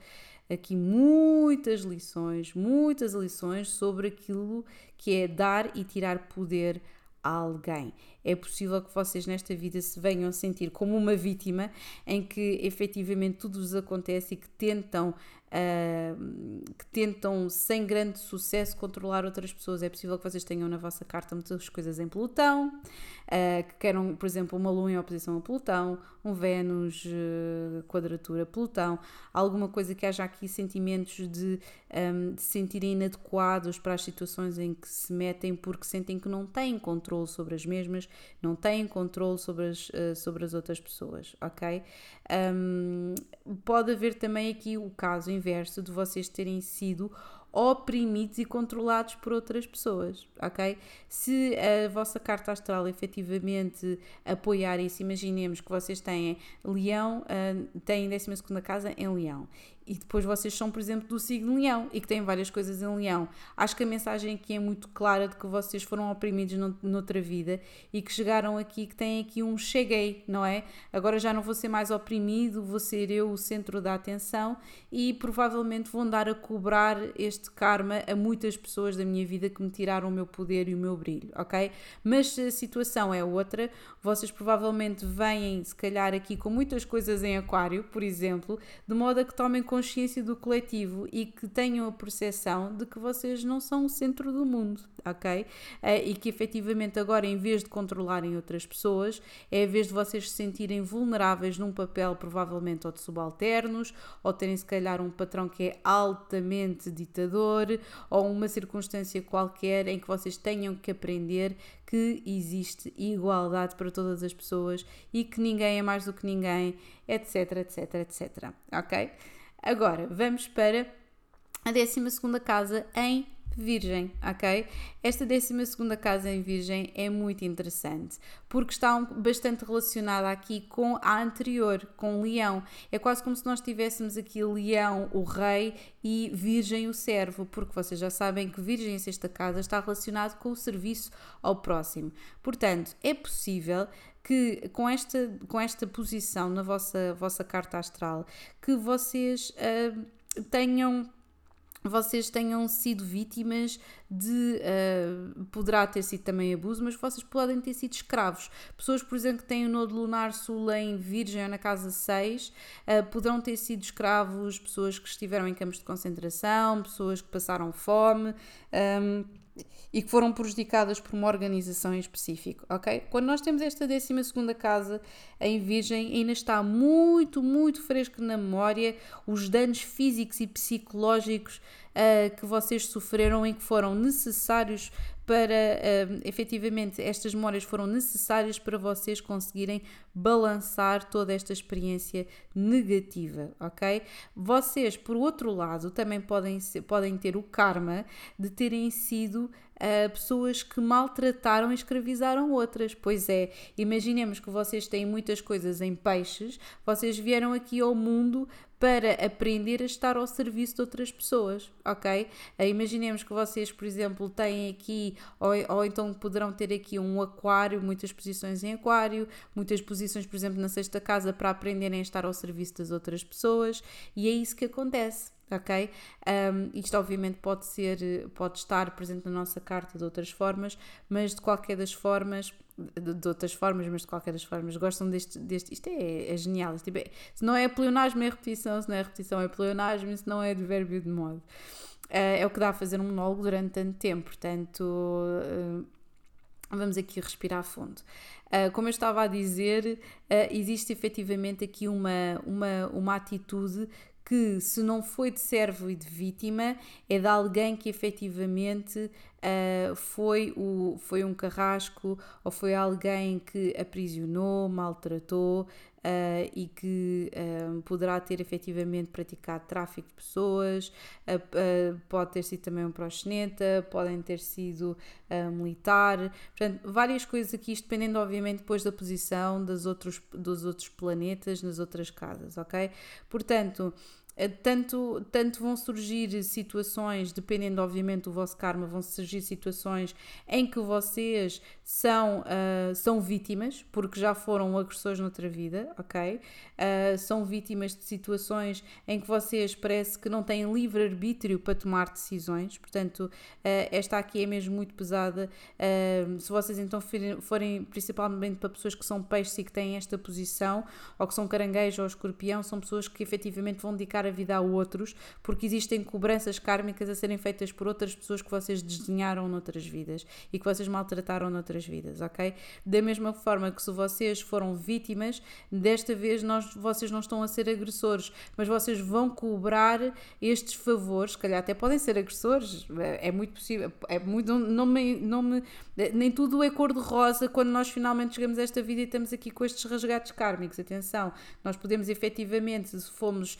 aqui muitas lições, muitas lições sobre aquilo que é dar e tirar poder a alguém. É possível que vocês nesta vida se venham sentir como uma vítima em que efetivamente tudo vos acontece e que tentam uh, que tentam sem grande sucesso controlar outras pessoas. É possível que vocês tenham na vossa carta muitas coisas em Plutão, uh, que queiram, por exemplo, uma Lua em oposição a Plutão, um Vênus uh, quadratura Plutão, alguma coisa que haja aqui sentimentos de, um, de sentirem inadequados para as situações em que se metem porque sentem que não têm controle sobre as mesmas, não têm controle sobre as, uh, sobre as outras pessoas, ok? Um, pode haver também aqui o caso inverso de vocês terem sido oprimidos e controlados por outras pessoas, ok? Se a vossa carta astral efetivamente apoiar isso, imaginemos que vocês têm Leão, uh, têm 12 casa em Leão e depois vocês são, por exemplo, do signo Leão e que têm várias coisas em Leão. Acho que a mensagem aqui é muito clara de que vocês foram oprimidos no, noutra vida e que chegaram aqui, que têm aqui um cheguei, não é? Agora já não vou ser mais oprimido, vou ser eu o centro da atenção e provavelmente vão dar a cobrar este karma a muitas pessoas da minha vida que me tiraram o meu poder e o meu brilho, ok? Mas a situação é outra, vocês provavelmente vêm, se calhar, aqui com muitas coisas em Aquário, por exemplo, de modo a que tomem consciência do coletivo e que tenham a percepção de que vocês não são o centro do mundo, ok? Eh, e que efetivamente agora, em vez de controlarem outras pessoas, é a vez de vocês se sentirem vulneráveis num papel provavelmente ou de subalternos, ou terem se calhar um patrão que é altamente ditador, ou uma circunstância qualquer em que vocês tenham que aprender que existe igualdade para todas as pessoas e que ninguém é mais do que ninguém, etc, etc, etc. Ok? Agora, vamos para a 12 casa em Virgem, ok? Esta 12 casa em Virgem é muito interessante porque está bastante relacionada aqui com a anterior, com Leão. É quase como se nós tivéssemos aqui Leão, o rei, e Virgem, o servo, porque vocês já sabem que Virgem em sexta casa está relacionado com o serviço ao próximo. Portanto, é possível que com esta, com esta posição na vossa, vossa carta astral, que vocês uh, tenham vocês tenham sido vítimas de. Uh, poderá ter sido também abuso, mas vocês podem ter sido escravos. Pessoas, por exemplo, que têm o nodo lunar sul em Virgem ou na casa 6, uh, ah, poderão ter sido escravos, pessoas que estiveram em campos de concentração, pessoas que passaram fome. Um, e que foram prejudicadas por uma organização em específico, ok? Quando nós temos esta 12 segunda casa em Virgem, ainda está muito, muito fresco na memória os danos físicos e psicológicos uh, que vocês sofreram e que foram necessários para, uh, efetivamente, estas memórias foram necessárias para vocês conseguirem balançar toda esta experiência negativa, ok? Vocês, por outro lado, também podem, ser, podem ter o karma de terem sido uh, pessoas que maltrataram e escravizaram outras. Pois é, imaginemos que vocês têm muitas coisas em peixes, vocês vieram aqui ao mundo para aprender a estar ao serviço de outras pessoas, ok? Imaginemos que vocês, por exemplo, têm aqui, ou, ou então poderão ter aqui um aquário, muitas posições em aquário, muitas posições, por exemplo, na sexta casa para aprenderem a estar ao serviço das outras pessoas, e é isso que acontece ok? Um, isto obviamente pode ser, pode estar presente na nossa carta de outras formas, mas de qualquer das formas, de, de outras formas, mas de qualquer das formas, gostam deste, deste isto é, é genial, isto é, se não é pleonasmo é repetição, se não é repetição é pleonasmo, se não é advérbio de modo. Uh, é o que dá a fazer um monólogo durante tanto tempo, portanto... Uh, Vamos aqui respirar fundo. Uh, como eu estava a dizer, uh, existe efetivamente aqui uma, uma, uma atitude que se não foi de servo e de vítima, é de alguém que efetivamente uh, foi, o, foi um carrasco ou foi alguém que aprisionou, maltratou, uh, e que uh, poderá ter efetivamente praticado tráfico de pessoas, pode ter sido também um proxeneta, podem ter sido militar, portanto, várias coisas aqui, dependendo obviamente depois da posição das outros, dos outros planetas nas outras casas, ok? Portanto, tanto, tanto vão surgir situações, dependendo obviamente do vosso karma, vão surgir situações em que vocês são, uh, são vítimas, porque já foram agressores noutra vida, ok? Uh, são vítimas de situações em que vocês parece que não têm livre-arbítrio para tomar decisões, portanto, uh, esta aqui é mesmo muito pesada. se vocês então forem, principalmente para pessoas que são peixes e que têm esta posição, ou que são caranguejo ou escorpião, são pessoas que efetivamente vão dedicar a vida a outros, porque existem cobranças kármicas a serem feitas por outras pessoas que vocês desdenharam noutras vidas e que vocês maltrataram noutras vidas, ok? Da mesma forma que se vocês foram vítimas, desta vez nós, vocês não estão a ser agressores, mas vocês vão cobrar estes favores, se calhar até podem ser agressores, é muito possível, é muito, não, me, não me, nem tudo é cor-de-rosa quando nós finalmente chegamos a esta vida e estamos aqui com estes resgates kármicos, atenção, nós podemos efetivamente, se fomos uh,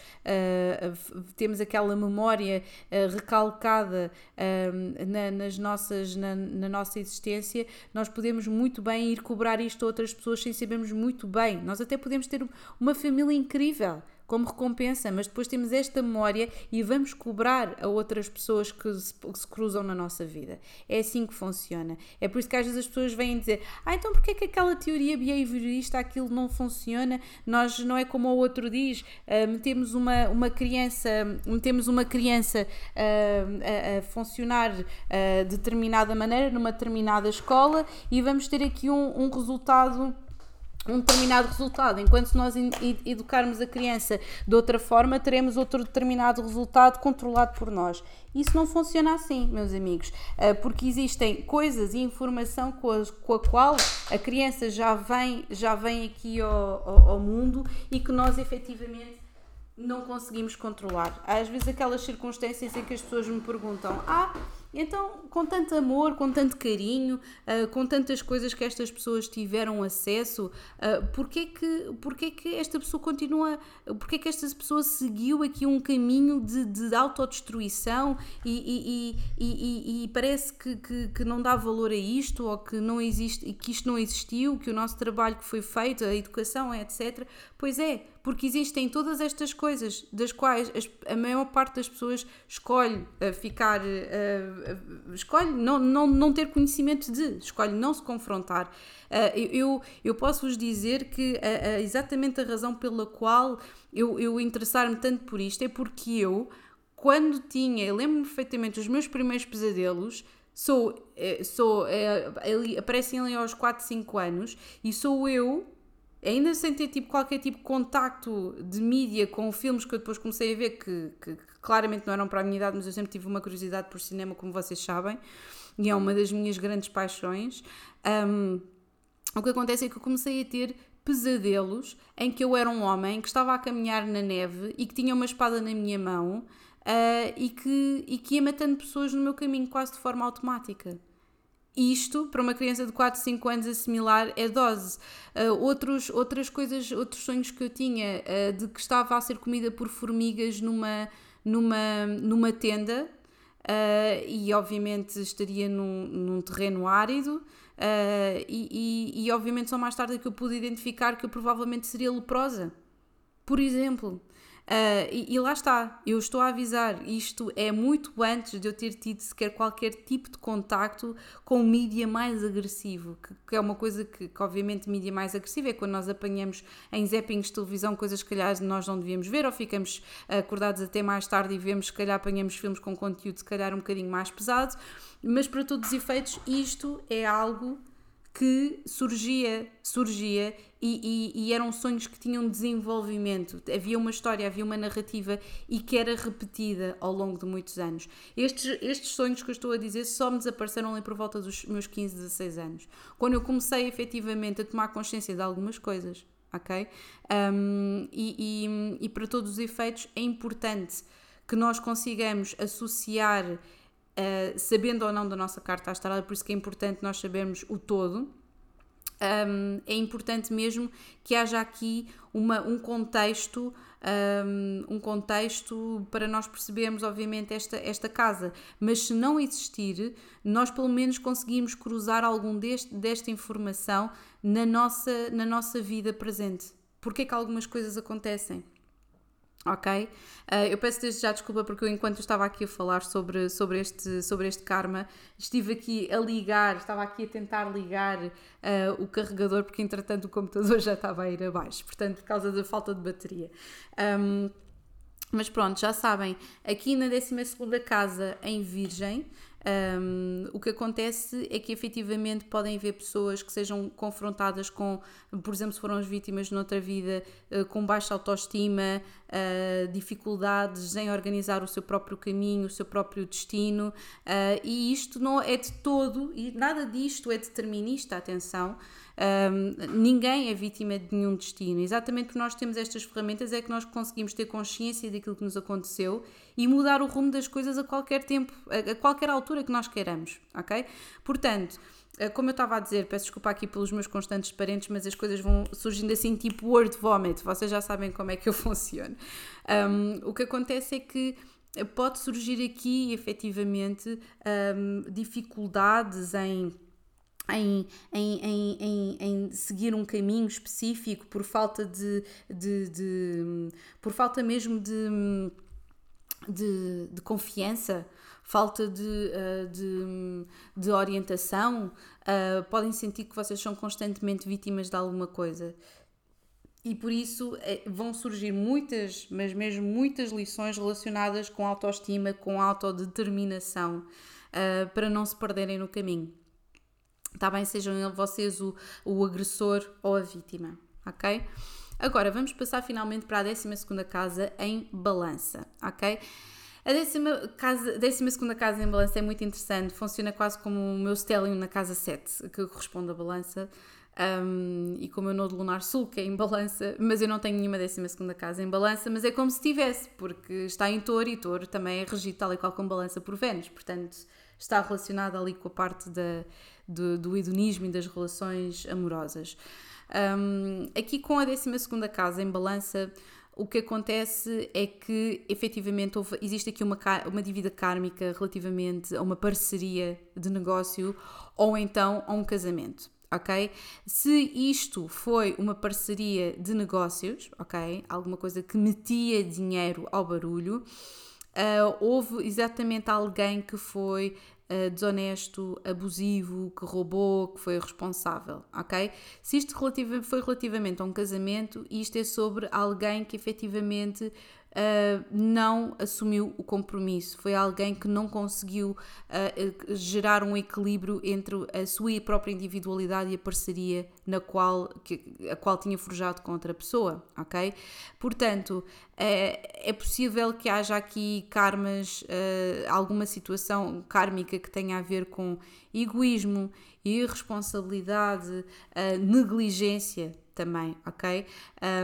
temos aquela memória uh, recalcada uh, na, nas nossas, na, na, nossa existência, nós podemos muito bem ir cobrar isto a outras pessoas sem sabermos muito bem. Nós até podemos ter uma família incrível como recompensa, mas depois temos esta memória e vamos cobrar a outras pessoas que se, se, cruzam na nossa vida. É assim que funciona. É por isso que às vezes as pessoas vêm dizer: Ah, então porquê é que aquela teoria behaviorista aquilo não funciona? Nós não é como o outro diz, uh, metemos uma, uma criança, metemos uma criança uh, a, a, funcionar uh, de determinada maneira numa determinada escola e vamos ter aqui um, um resultado um determinado resultado, enquanto se nós educarmos a criança de outra forma, teremos outro determinado resultado controlado por nós. Isso não funciona assim, meus amigos, eh, porque existem coisas e informação com a qual a criança já vem, já vem aqui ao, ao, ao mundo e que nós efetivamente não conseguimos controlar. Às vezes aquelas circunstâncias em que as pessoas me perguntam: Ah, então, com tanto amor, com tanto carinho, uh, com tantas coisas que estas pessoas tiveram acesso, uh, porquê, que, porquê que esta pessoa continua, porquê que esta pessoa seguiu aqui um caminho de, de autodestruição e, e, e, e parece que, que, que, não dá valor a isto ou que, não existe, que isto não existiu, que o nosso trabalho que foi feito, a educação, etc. Pois é, porque existem todas estas coisas das quais a maior parte das pessoas escolhe uh, ficar, uh, escolhe não, não, não ter conhecimento de, escolhe não se confrontar. eu, eu posso vos dizer que exatamente a razão pela qual eu, eu interessar-me tanto por isto é porque eu, quando tinha, lembro-me perfeitamente, os meus primeiros pesadelos, sou, sou ali, aparecem ali aos 4, 5 anos e sou eu ainda sem ter tipo, qualquer tipo de contacto de mídia com filmes que eu depois comecei a ver que, que, que, claramente não eram para a minha idade, mas eu sempre tive uma curiosidade por cinema, como vocês sabem, e é uma das minhas grandes paixões. Um, o que acontece é que eu comecei a ter pesadelos em que eu era um homem que estava a caminhar na neve e que tinha uma espada na minha mão uh, e, que, e que ia matando pessoas no meu caminho quase de forma automática isto, para uma criança de 4, 5 anos, assimilar é dose. Uh, outros, outras coisas, outros sonhos que eu tinha, uh, de que estava a ser comida por formigas numa, numa, numa tenda, uh, e obviamente estaria num, num terreno árido. E, e, e obviamente só mais tarde é que eu pude identificar que eu provavelmente seria leprosa, por exemplo. Uh, e, e, lá está, eu estou a avisar, isto é muito antes de eu ter tido sequer qualquer tipo de contacto com mídia mais agressivo, que, que é uma coisa que, que, obviamente, mídia mais agressiva é quando nós apanhamos em zappings de televisão coisas que, calhar, nós não devíamos ver, ou ficamos acordados até mais tarde e vemos, se calhar, apanhamos filmes com conteúdo, se calhar, um bocadinho mais pesado, mas para todos os efeitos, isto é algo que surgia, surgia e, e, e, eram sonhos que tinham desenvolvimento. Havia uma história, havia uma narrativa e que era repetida ao longo de muitos anos. Estes, estes sonhos que eu estou a dizer só me desapareceram ali por volta dos meus 15, 16 anos, quando eu comecei efetivamente a tomar consciência de algumas coisas. ok? Um, e, e, e para todos os efeitos é importante que nós consigamos associar, uh, sabendo ou não da nossa carta astral, é por isso que é importante nós sabermos o todo. Um, é importante mesmo que haja aqui uma, um contexto um, um, contexto para nós percebermos, obviamente, esta, esta casa. Mas se não existir, nós pelo menos conseguimos cruzar algum deste, desta informação na nossa, na nossa vida presente. Porque que algumas coisas acontecem? Ok? Uh, eu peço desde já desculpa porque eu, enquanto estava aqui a falar sobre, sobre, este, sobre este karma, estive aqui a ligar, estava aqui a tentar ligar uh, o carregador porque entretanto o computador já estava a ir abaixo, portanto por causa da falta de bateria. Um, mas pronto, já sabem, aqui na 12 casa em Virgem, um, o que acontece é que efetivamente podem haver pessoas que sejam confrontadas com, por exemplo, se foram as vítimas noutra vida, uh, com baixa autoestima, uh, dificuldades em organizar o seu próprio caminho, o seu próprio destino, uh, e isto não é de todo, e nada disto é determinista, atenção. Um, ninguém é vítima de nenhum destino. Exatamente porque nós temos estas ferramentas é que nós conseguimos ter consciência daquilo que nos aconteceu e mudar o rumo das coisas a qualquer tempo, a, a qualquer altura que nós queiramos, ok? Portanto, como eu estava a dizer, peço desculpa aqui pelos meus constantes parentes, mas as coisas vão surgindo assim tipo word vomit, vocês já sabem como é que eu funciono. Um, o que acontece é que pode surgir aqui efetivamente um, dificuldades em em, em, em, em, seguir um caminho específico por falta de, de, de por falta mesmo de, de, de confiança, falta de, uh, de, de, orientação, uh, podem sentir que vocês são constantemente vítimas de alguma coisa. E por isso é, vão surgir muitas, mas mesmo muitas lições relacionadas com autoestima, com autodeterminação, para não se perderem no caminho. Está bem? Sejam vocês o, o agressor ou a vítima, ok? Agora vamos passar finalmente para a 12 casa em balança, ok? A 12 casa, décima segunda casa em balança é muito interessante, funciona quase como o meu stellium na casa 7, que corresponde à balança, um, e como eu de lunar sul, que é em balança, mas eu não tenho nenhuma 12 segunda casa em balança, mas é como se tivesse, porque está em touro e touro também é regido tal e qual como balança por Vênus, portanto está relacionado ali com a parte da do, do hedonismo e das relações amorosas. Um, aqui com a 12 casa em balança, o que acontece é que efetivamente houve, existe aqui uma, uma dívida kármica relativamente a uma parceria de negócio ou então a um casamento. Ok? Se isto foi uma parceria de negócios, ok? Alguma coisa que metia dinheiro ao barulho, uh, houve exatamente alguém que foi uh, desonesto, abusivo, que roubou, que foi responsável, ok? Se isto foi relativamente a um casamento, isto é sobre alguém que efetivamente uh, não assumiu o compromisso, foi alguém que não conseguiu uh, gerar um equilíbrio entre a sua própria individualidade e a parceria na qual, que, a qual tinha forjado com outra pessoa, ok? Portanto, é, é possível que haja aqui karmas, alguma situação kármica que tenha a ver com egoísmo, irresponsabilidade, negligência também, ok?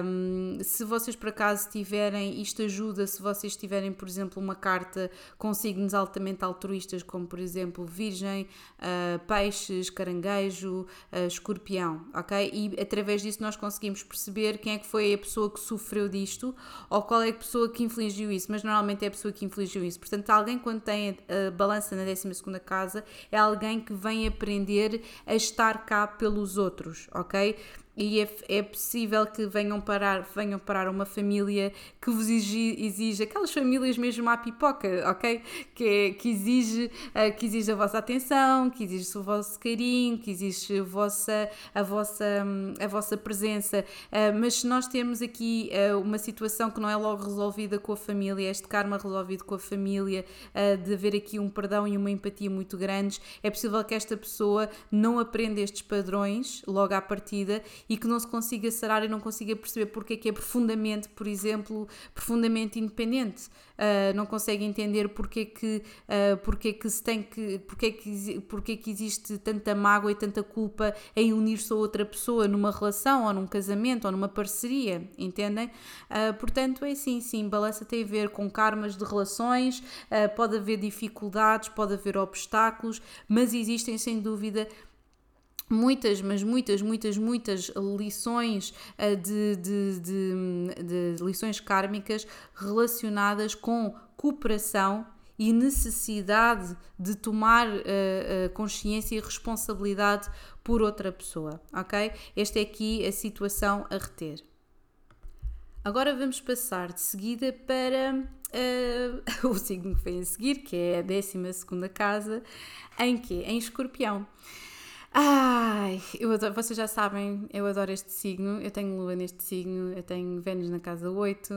Um, se vocês por acaso tiverem, isto ajuda se vocês tiverem, por exemplo, uma carta com signos altamente altruístas, como por exemplo Virgem, uh, Peixes, Caranguejo, uh, Escorpião, ok? E através disso nós conseguimos perceber quem é que foi a pessoa que sofreu disto ou qual é a pessoa que infligiu isso, mas normalmente é a pessoa que infligiu isso. Portanto, alguém quando tem a, a balança na 12 casa é alguém que vem aprender a estar cá pelos outros, ok? E é, é, possível que venham parar, venham parar uma família que vos exige, exige aquelas famílias mesmo à pipoca, ok? Que, é, que, exige, uh, que exige a vossa atenção, que exige o vosso carinho, que exige a vossa, a vossa, a vossa presença. Uh, mas se nós temos aqui uh, uma situação que não é logo resolvida com a família, este karma resolvido com a família, de haver aqui um perdão e uma empatia muito grandes, é possível que esta pessoa não aprenda estes padrões logo à partida e que não se consiga sarar e não consiga perceber porque é que é profundamente, por exemplo, profundamente independente. Uh, não consegue entender porque é que, uh, porque é que se tem que, porque é que, porque é que existe tanta mágoa e tanta culpa em unir-se a outra pessoa numa relação ou num casamento ou numa parceria, entendem? Uh, portanto, é assim, sim, balança tem a ver com karmas de relações, pode haver dificuldades, pode haver obstáculos, mas existem sem dúvida muitas, mas muitas, muitas, muitas lições uh, de, de, de, de, lições kármicas relacionadas com cooperação e necessidade de tomar uh, uh, consciência e responsabilidade por outra pessoa, ok? Esta é aqui a situação a reter. Agora vamos passar de seguida para o signo que vem a seguir, que é a 12 segunda casa, em que? Em escorpião. Ai, eu adoro, vocês já sabem, eu adoro este signo, eu tenho lua neste signo, eu tenho Vênus na casa 8,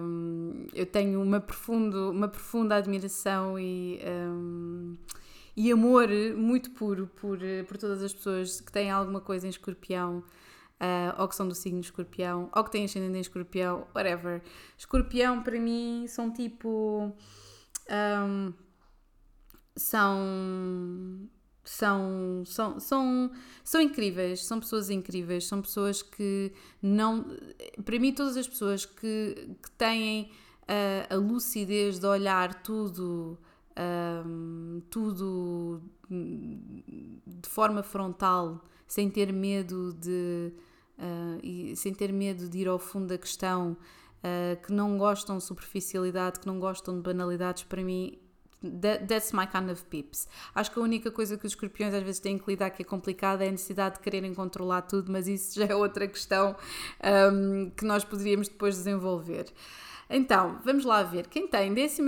um, eu tenho uma, profundo, uma profunda admiração e, um, e amor muito puro por, por todas as pessoas que têm alguma coisa em escorpião, uh, ou que são do signo escorpião, ou que têm ascendente em escorpião, whatever. Escorpião para mim são tipo. Um, são são, são, são, são incríveis, são pessoas incríveis, são pessoas que não. Para mim, todas as pessoas que, que têm a, a lucidez de olhar tudo, um, tudo de forma frontal, sem ter medo de. Uh, e sem ter medo de ir ao fundo da questão, uh, que não gostam de superficialidade, que não gostam de banalidades, para mim That, that's my kind of peeps. Acho que a única coisa que os escorpiões às vezes têm que lidar que é complicada é a necessidade de quererem controlar tudo, mas isso já é outra questão um, que nós poderíamos depois desenvolver. Então, vamos lá ver. Quem tem 12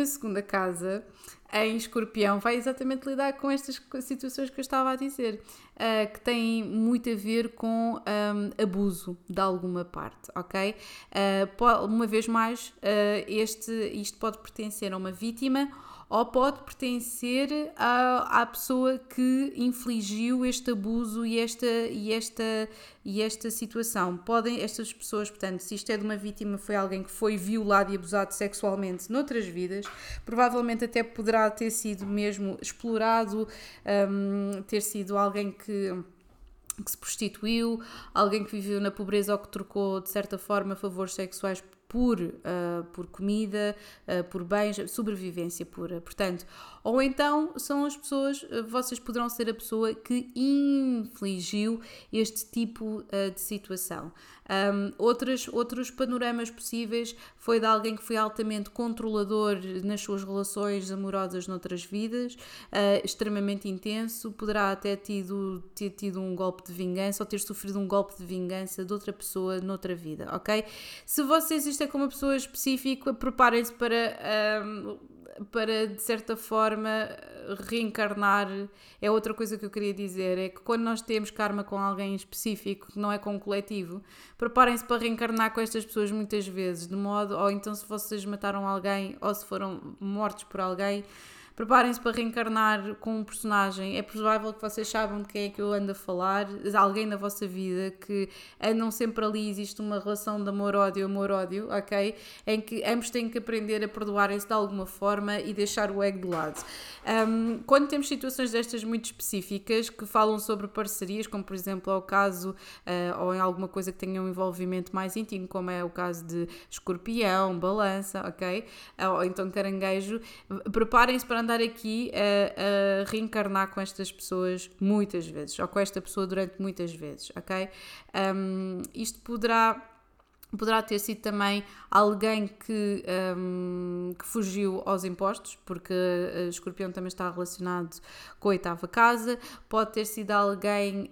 casa em escorpião vai exatamente lidar com estas situações que eu estava a dizer, uh, que têm muito a ver com um, abuso de alguma parte, ok? Uh, uma vez mais, uh, este, isto pode pertencer a uma vítima ou pode pertencer à, à pessoa que infligiu este abuso e esta, e, esta, e esta situação. Podem, estas pessoas, portanto, se isto é de uma vítima, foi alguém que foi violado e abusado sexualmente noutras vidas, provavelmente até poderá ter sido mesmo explorado, um, ter sido alguém que que se prostituiu, alguém que viveu na pobreza ou que trocou de certa forma favores sexuais por, uh, por comida, uh, por bens, sobrevivência pura. Portanto, ou então são as pessoas, uh, vocês poderão ser a pessoa que infligiu este tipo de situação. Um, outros, panoramas possíveis foi de alguém que foi altamente controlador nas suas relações amorosas noutras vidas, extremamente intenso, poderá até tido, ter tido um golpe de vingança ou ter sofrido um golpe de vingança de outra pessoa noutra vida, ok? Se vocês isto é com uma pessoa específica, preparem-se para, um, para, de certa forma, reencarnar. É outra coisa que eu queria dizer: é que quando nós temos karma com alguém específico, que não é com um coletivo, preparem-se para reencarnar com estas pessoas muitas vezes, de modo, ou então se vocês mataram alguém ou se foram mortos por alguém Preparem-se para reencarnar com um personagem. É provável que vocês saibam de quem é que eu ando a falar, alguém na vossa vida que andam sempre ali, existe uma relação de amor-ódio, amor-ódio, ok? Em que ambos têm que aprender a perdoarem-se de alguma forma e deixar o ego de lado. Um, quando temos situações destas muito específicas que falam sobre parcerias, como por exemplo é o caso, uh, ou em alguma coisa que tenha um envolvimento mais íntimo, como é o caso de escorpião, balança, ok? Ou então caranguejo, preparem-se para andar aqui a, a, reencarnar com estas pessoas muitas vezes, ou com esta pessoa durante muitas vezes, ok? Um, isto poderá Poderá ter sido também alguém que, um, que fugiu aos impostos, porque uh, escorpião também está relacionado com a oitava casa. Pode ter sido alguém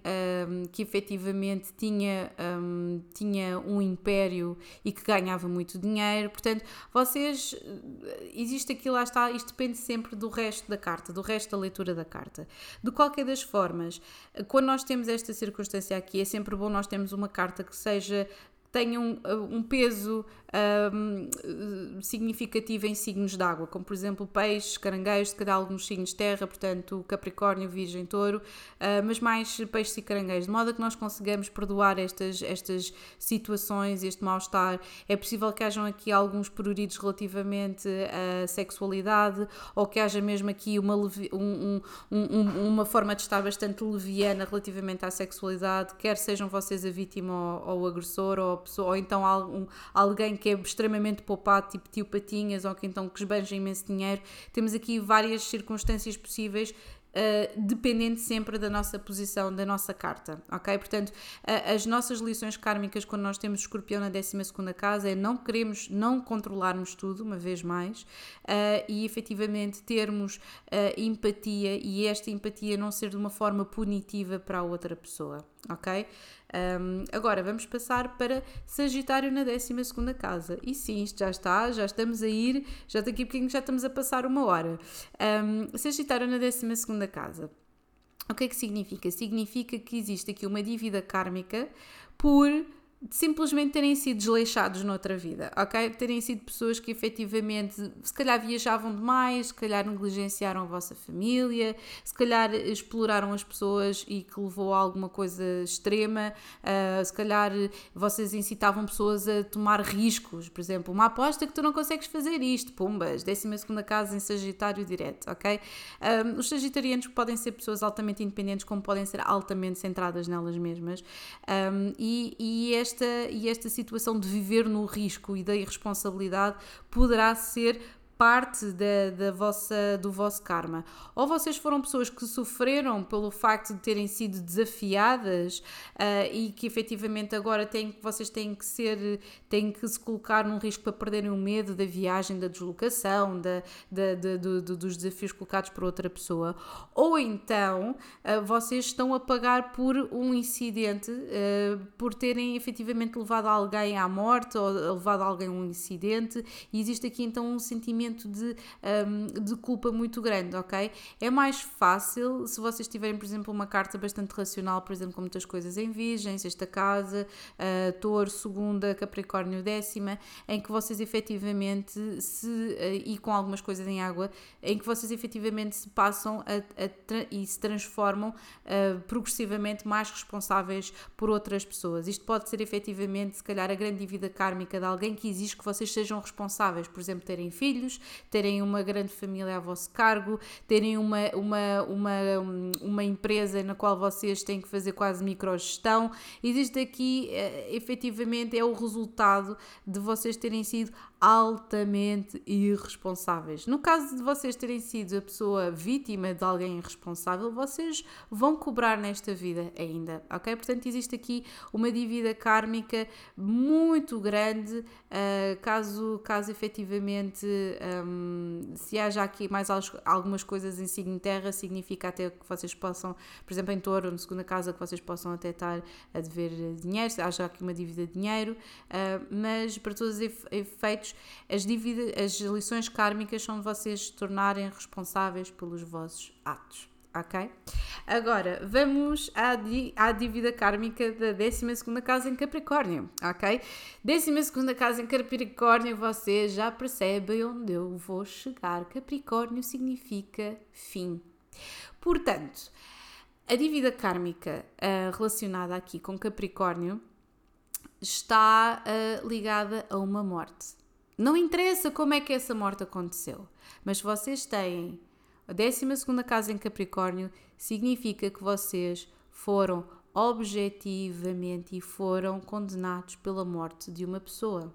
um, que efetivamente tinha, um, tinha um império e que ganhava muito dinheiro. Portanto, vocês. Existe aqui, lá está, isto depende sempre do resto da carta, do resto da leitura da carta. De qualquer das formas, quando nós temos esta circunstância aqui, é sempre bom nós termos uma carta que seja tenham um peso um, significativo em signos de água, como por exemplo peixes, caranguejos, se calhar alguns signos de terra, portanto Capricórnio, Virgem, Touro, uh, mas mais peixes e caranguejos, de modo a que nós consigamos perdoar estas, estas situações, este mal-estar. É possível que hajam aqui alguns pruridos relativamente à sexualidade ou que haja mesmo aqui uma, um, um, uma forma de estar bastante leviana relativamente à sexualidade, quer sejam vocês a vítima ou, ou o agressor ou, pessoa, ou então algum, alguém que é extremamente poupado, tipo tio Patinhas, ou que então que esbanja imenso dinheiro. Temos aqui várias circunstâncias possíveis Uh, dependente sempre da nossa posição, da nossa carta, ok? Portanto, uh, as nossas lições kármicas quando nós temos escorpião na 12 casa é não queremos, não controlarmos tudo, uma vez mais, uh, e efetivamente termos empatia e esta empatia não ser de uma forma punitiva para a outra pessoa, ok? Um, agora vamos passar para Sagitário na 12 casa. E sim, isto já está, já estamos a ir, já daqui a pouquinho já estamos a passar uma hora. Um, sagitário na 12 casa. O que é que significa? Significa que existe aqui uma dívida kármica por simplesmente terem sido desleixados noutra vida, ok? Terem sido pessoas que efetivamente se calhar viajavam demais, se calhar negligenciaram a vossa família, se calhar exploraram as pessoas e que levou a alguma coisa extrema, uh, se calhar vocês incitavam pessoas a tomar riscos, por exemplo, uma aposta que tu não consegues fazer isto, pumbas, 12 segunda casa em Sagitário direto, ok? Um, os Sagitarianos podem ser pessoas altamente independentes, como podem ser altamente centradas nelas mesmas, um, e, e é esta, e esta situação de viver no risco e da irresponsabilidade poderá ser parte da, da vossa, do vosso karma. Ou vocês foram pessoas que sofreram pelo facto de terem sido desafiadas uh, e que efetivamente agora têm, vocês têm que ser, têm que se colocar num risco para perderem o medo da viagem, da deslocação, da, da, da do, do, dos desafios colocados por outra pessoa. Ou então uh, vocês estão a pagar por um incidente, uh, por terem efetivamente levado alguém à morte ou levado alguém a um incidente, e existe aqui então um sentimento sentimento de, um, de culpa muito grande, ok? É mais fácil se vocês tiverem, por exemplo, uma carta bastante racional, por exemplo, com muitas coisas em Virgem, Sexta Casa, uh, Touro, Segunda, Capricórnio, Décima, em que vocês efetivamente se. Uh, e com algumas coisas em água, em que vocês efetivamente se passam a, a e se transformam uh, progressivamente mais responsáveis por outras pessoas. Isto pode ser efetivamente, se calhar, a grande dívida kármica de alguém que exige que vocês sejam responsáveis, por exemplo, terem filhos, terem uma grande família a vosso cargo, terem uma, uma, uma, uma empresa na qual vocês têm que fazer quase microgestão. Existe aqui, eh, efetivamente, é o resultado de vocês terem sido altamente irresponsáveis. No caso de vocês terem sido a pessoa vítima de alguém irresponsável, vocês vão cobrar nesta vida ainda, ok? Portanto, existe aqui uma dívida kármica muito grande, uh, caso, caso efetivamente um, se haja aqui mais algumas coisas em signo terra, significa até que vocês possam, por exemplo, em touro, na segunda casa, que vocês possam até estar a dever dinheiro, se haja aqui uma dívida de dinheiro, uh, mas para todos os efeitos as, dívidas, as lições kármicas são de vocês se tornarem responsáveis pelos vossos atos. Ok? Agora, vamos à, à dívida kármica da 12 casa em Capricórnio, ok? 12 casa em Capricórnio, vocês já percebem onde eu vou chegar. Capricórnio significa fim. Portanto, a dívida kármica uh, relacionada aqui com Capricórnio está uh, ligada a uma morte. Não interessa como é que essa morte aconteceu, mas vocês têm a 12 casa em Capricórnio, significa que vocês foram objetivamente e foram condenados pela morte de uma pessoa.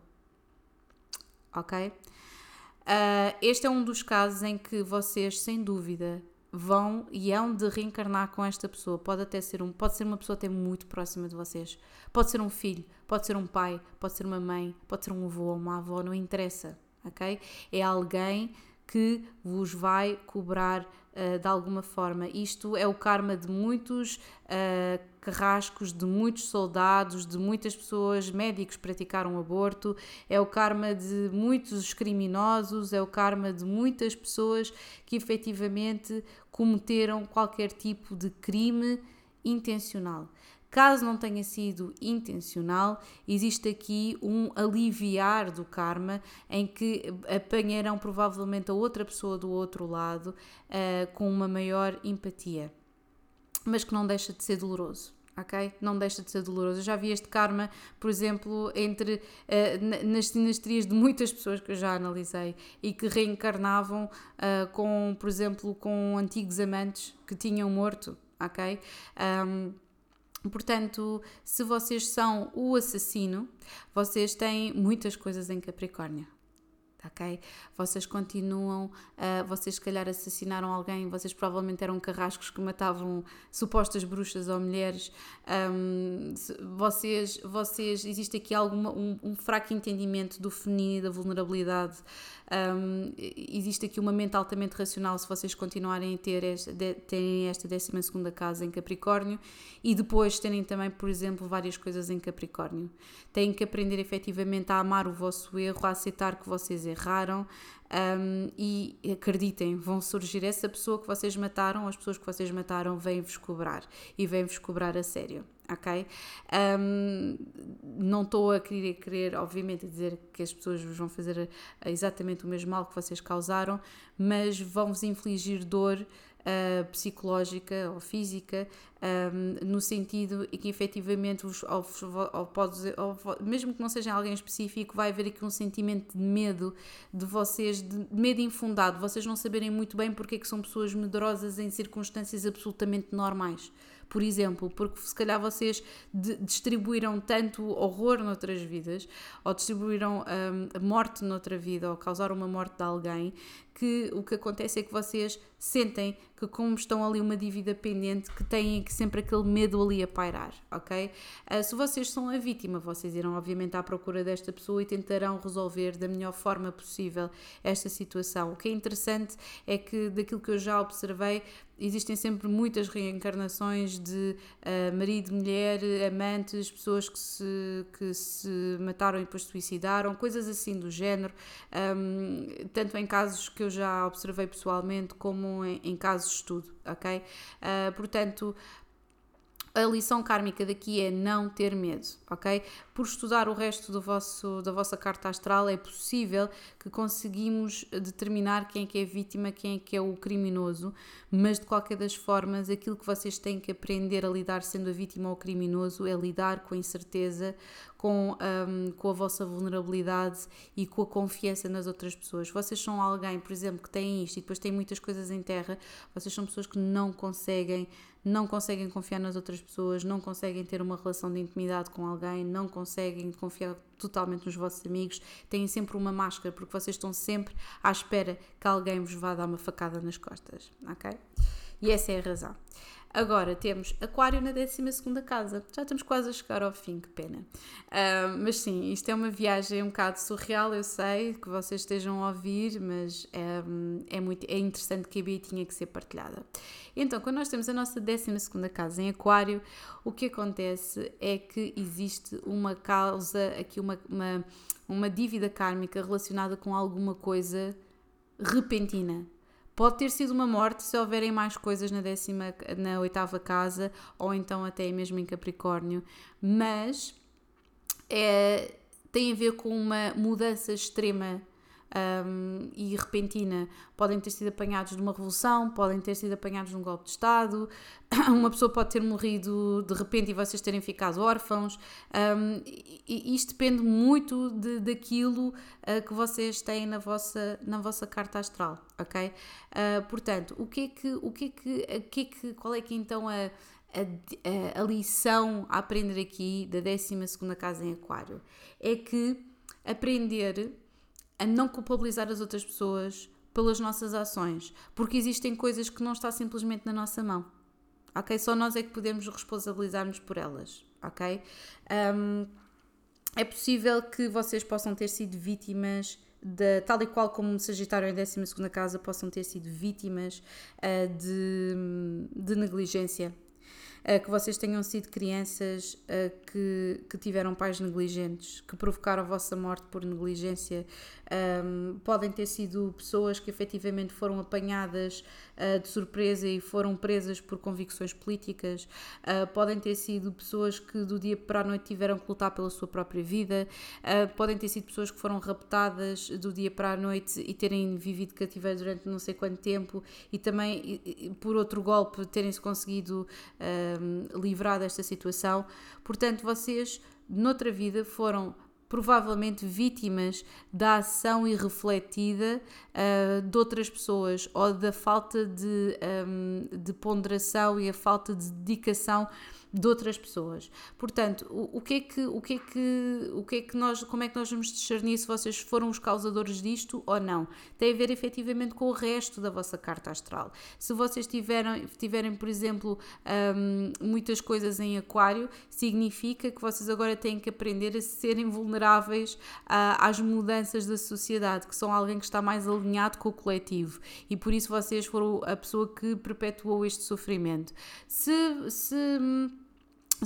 Ok? Uh, este é um dos casos em que vocês, sem dúvida, vão e hão de reencarnar com esta pessoa. Pode até ser um, pode ser uma pessoa até muito próxima de vocês. Pode ser um filho, pode ser um pai, pode ser uma mãe, pode ser um avô ou uma avó, não interessa, ok? É alguém que vos vai cobrar uh, de alguma forma. Isto é o karma de muitos uh, carrascos, de muitos soldados, de muitas pessoas, médicos praticaram aborto, é o karma de muitos criminosos, é o karma de muitas pessoas que efetivamente cometeram qualquer tipo de crime intencional. Caso não tenha sido intencional, existe aqui um aliviar do karma em que apanharão provavelmente a outra pessoa do outro lado uh, com uma maior empatia, mas que não deixa de ser doloroso ok? Não deixa de ser doloroso. Eu já vi este karma, por exemplo, entre uh, nas sinastrias de muitas pessoas que eu já analisei e que reencarnavam uh, com, por exemplo, com antigos amantes que tinham morto, ok? Um, Portanto, se vocês são o assassino, vocês têm muitas coisas em Capricórnio ok? Vocês continuam, uh, vocês se calhar assassinaram alguém, vocês provavelmente eram carrascos que matavam supostas bruxas ou mulheres, um, vocês, vocês, existe aqui alguma, um, um fraco entendimento do feminino e da vulnerabilidade, um, existe aqui uma mente altamente racional se vocês continuarem a ter esta, de, terem esta 12 casa em Capricórnio e depois terem também, por exemplo, várias coisas em Capricórnio. Têm que aprender efetivamente a amar o vosso erro, a aceitar que vocês erraram um, e acreditem, vão surgir essa pessoa que vocês mataram, as pessoas que vocês mataram vêm-vos cobrar e vêm-vos cobrar a sério ok? Um, não estou a querer, querer, obviamente, dizer que as pessoas vos vão fazer exatamente o mesmo mal que vocês causaram, mas vão-vos infligir dor uh, psicológica ou física, um, no sentido e que efetivamente, vos, ou, ou pode, ou, mesmo que não seja alguém específico, vai haver aqui um sentimento de medo de vocês, de medo infundado, vocês não saberem muito bem porque é que são pessoas medrosas em circunstâncias absolutamente normais. Por exemplo, porque se calhar vocês distribuíram tanto horror noutras vidas, ou distribuíram um, a morte noutra vida, ou causaram uma morte de alguém, que o que acontece é que vocês sentem que como estão ali uma dívida pendente, que têm sempre aquele medo ali a pairar, ok? Uh, se vocês são a vítima, vocês irão obviamente à procura desta pessoa e tentarão resolver da melhor forma possível esta situação. O que é interessante é que daquilo que eu já observei, existem sempre muitas reencarnações de uh, marido, mulher, amantes, pessoas que se, que se mataram e depois suicidaram, coisas assim do género, um, tanto em casos que eu já observei pessoalmente como em, em casos de estudo, ok? Uh, portanto, a lição kármica daqui é não ter medo, ok? Por estudar o resto do vosso, da vossa carta astral, é possível que conseguimos determinar quem é que é vítima, quem é que é o criminoso, mas de qualquer das formas, aquilo que vocês têm que aprender a lidar sendo a vítima ou o criminoso é lidar com a incerteza, com, um, com a vossa vulnerabilidade e com a confiança nas outras pessoas. Vocês são alguém, por exemplo, que tem isto e depois tem muitas coisas em terra, vocês são pessoas que não conseguem não conseguem confiar nas outras pessoas, não conseguem ter uma relação de intimidade com alguém, não conseguem confiar totalmente nos vossos amigos, têm sempre uma máscara porque vocês estão sempre à espera que alguém vos vá dar uma facada nas costas, ok? E essa é a razão. Agora temos Aquário na 12 casa. Já estamos quase a chegar ao fim, que pena. Uh, mas sim, isto é uma viagem um bocado surreal, eu sei que vocês estejam a ouvir, mas é, é, muito, é interessante que a Bia tinha que ser partilhada. Então, quando nós temos a nossa 12 casa em Aquário, o que acontece é que existe uma causa, aqui uma, uma, uma dívida kármica relacionada com alguma coisa repentina Pode ter sido uma morte se houverem mais coisas na décima, na oitava casa ou então até mesmo em Capricórnio, mas é, tem a ver com uma mudança extrema um, e repentina. Podem ter sido apanhados de uma revolução, podem ter sido apanhados de um golpe de Estado, uma pessoa pode ter morrido de repente e vocês terem ficado órfãos. Um, e isto depende muito de, daquilo uh, que vocês têm na vossa, na vossa carta astral, ok? Uh, portanto, o que é que, o que é que, a, que, é que qual é que então a, a, a, lição a aprender aqui da 12 casa em Aquário? É que aprender a não culpabilizar as outras pessoas pelas nossas ações, porque existem coisas que não está simplesmente na nossa mão, ok? Só nós é que podemos responsabilizar-nos por elas, ok? Um, é possível que vocês possam ter sido vítimas de, tal e qual como Sagitário em 12 casa, possam ter sido vítimas uh, de, de negligência que vocês tenham sido crianças uh, que, que tiveram pais negligentes, que provocaram a vossa morte por negligência, podem ter sido pessoas que efetivamente foram apanhadas uh, de surpresa e foram presas por convicções políticas, uh, podem ter sido pessoas que do dia para a noite tiveram que lutar pela sua própria vida, uh, podem ter sido pessoas que foram raptadas do dia para a noite e terem vivido cativeiro durante não sei quanto tempo. E também por outro golpe terem-se conseguido livrar desta situação. Portanto, vocês noutra vida foram provavelmente vítimas da ação irrefletida uh, de outras pessoas ou da falta de, um, de ponderação e a falta de dedicação de outras pessoas. Portanto, o, o, que é que, o que é que, o que é que nós, como é que nós vamos discernir se vocês foram os causadores disto ou não? Tem a ver efetivamente com o resto da vossa carta astral. Se vocês tiverem, tiverem por exemplo, um, muitas coisas em aquário, significa que vocês agora têm que aprender a serem vulneráveis a, às mudanças da sociedade, que são alguém que está mais alinhado com o coletivo e por isso vocês foram a pessoa que perpetuou este sofrimento. Se, se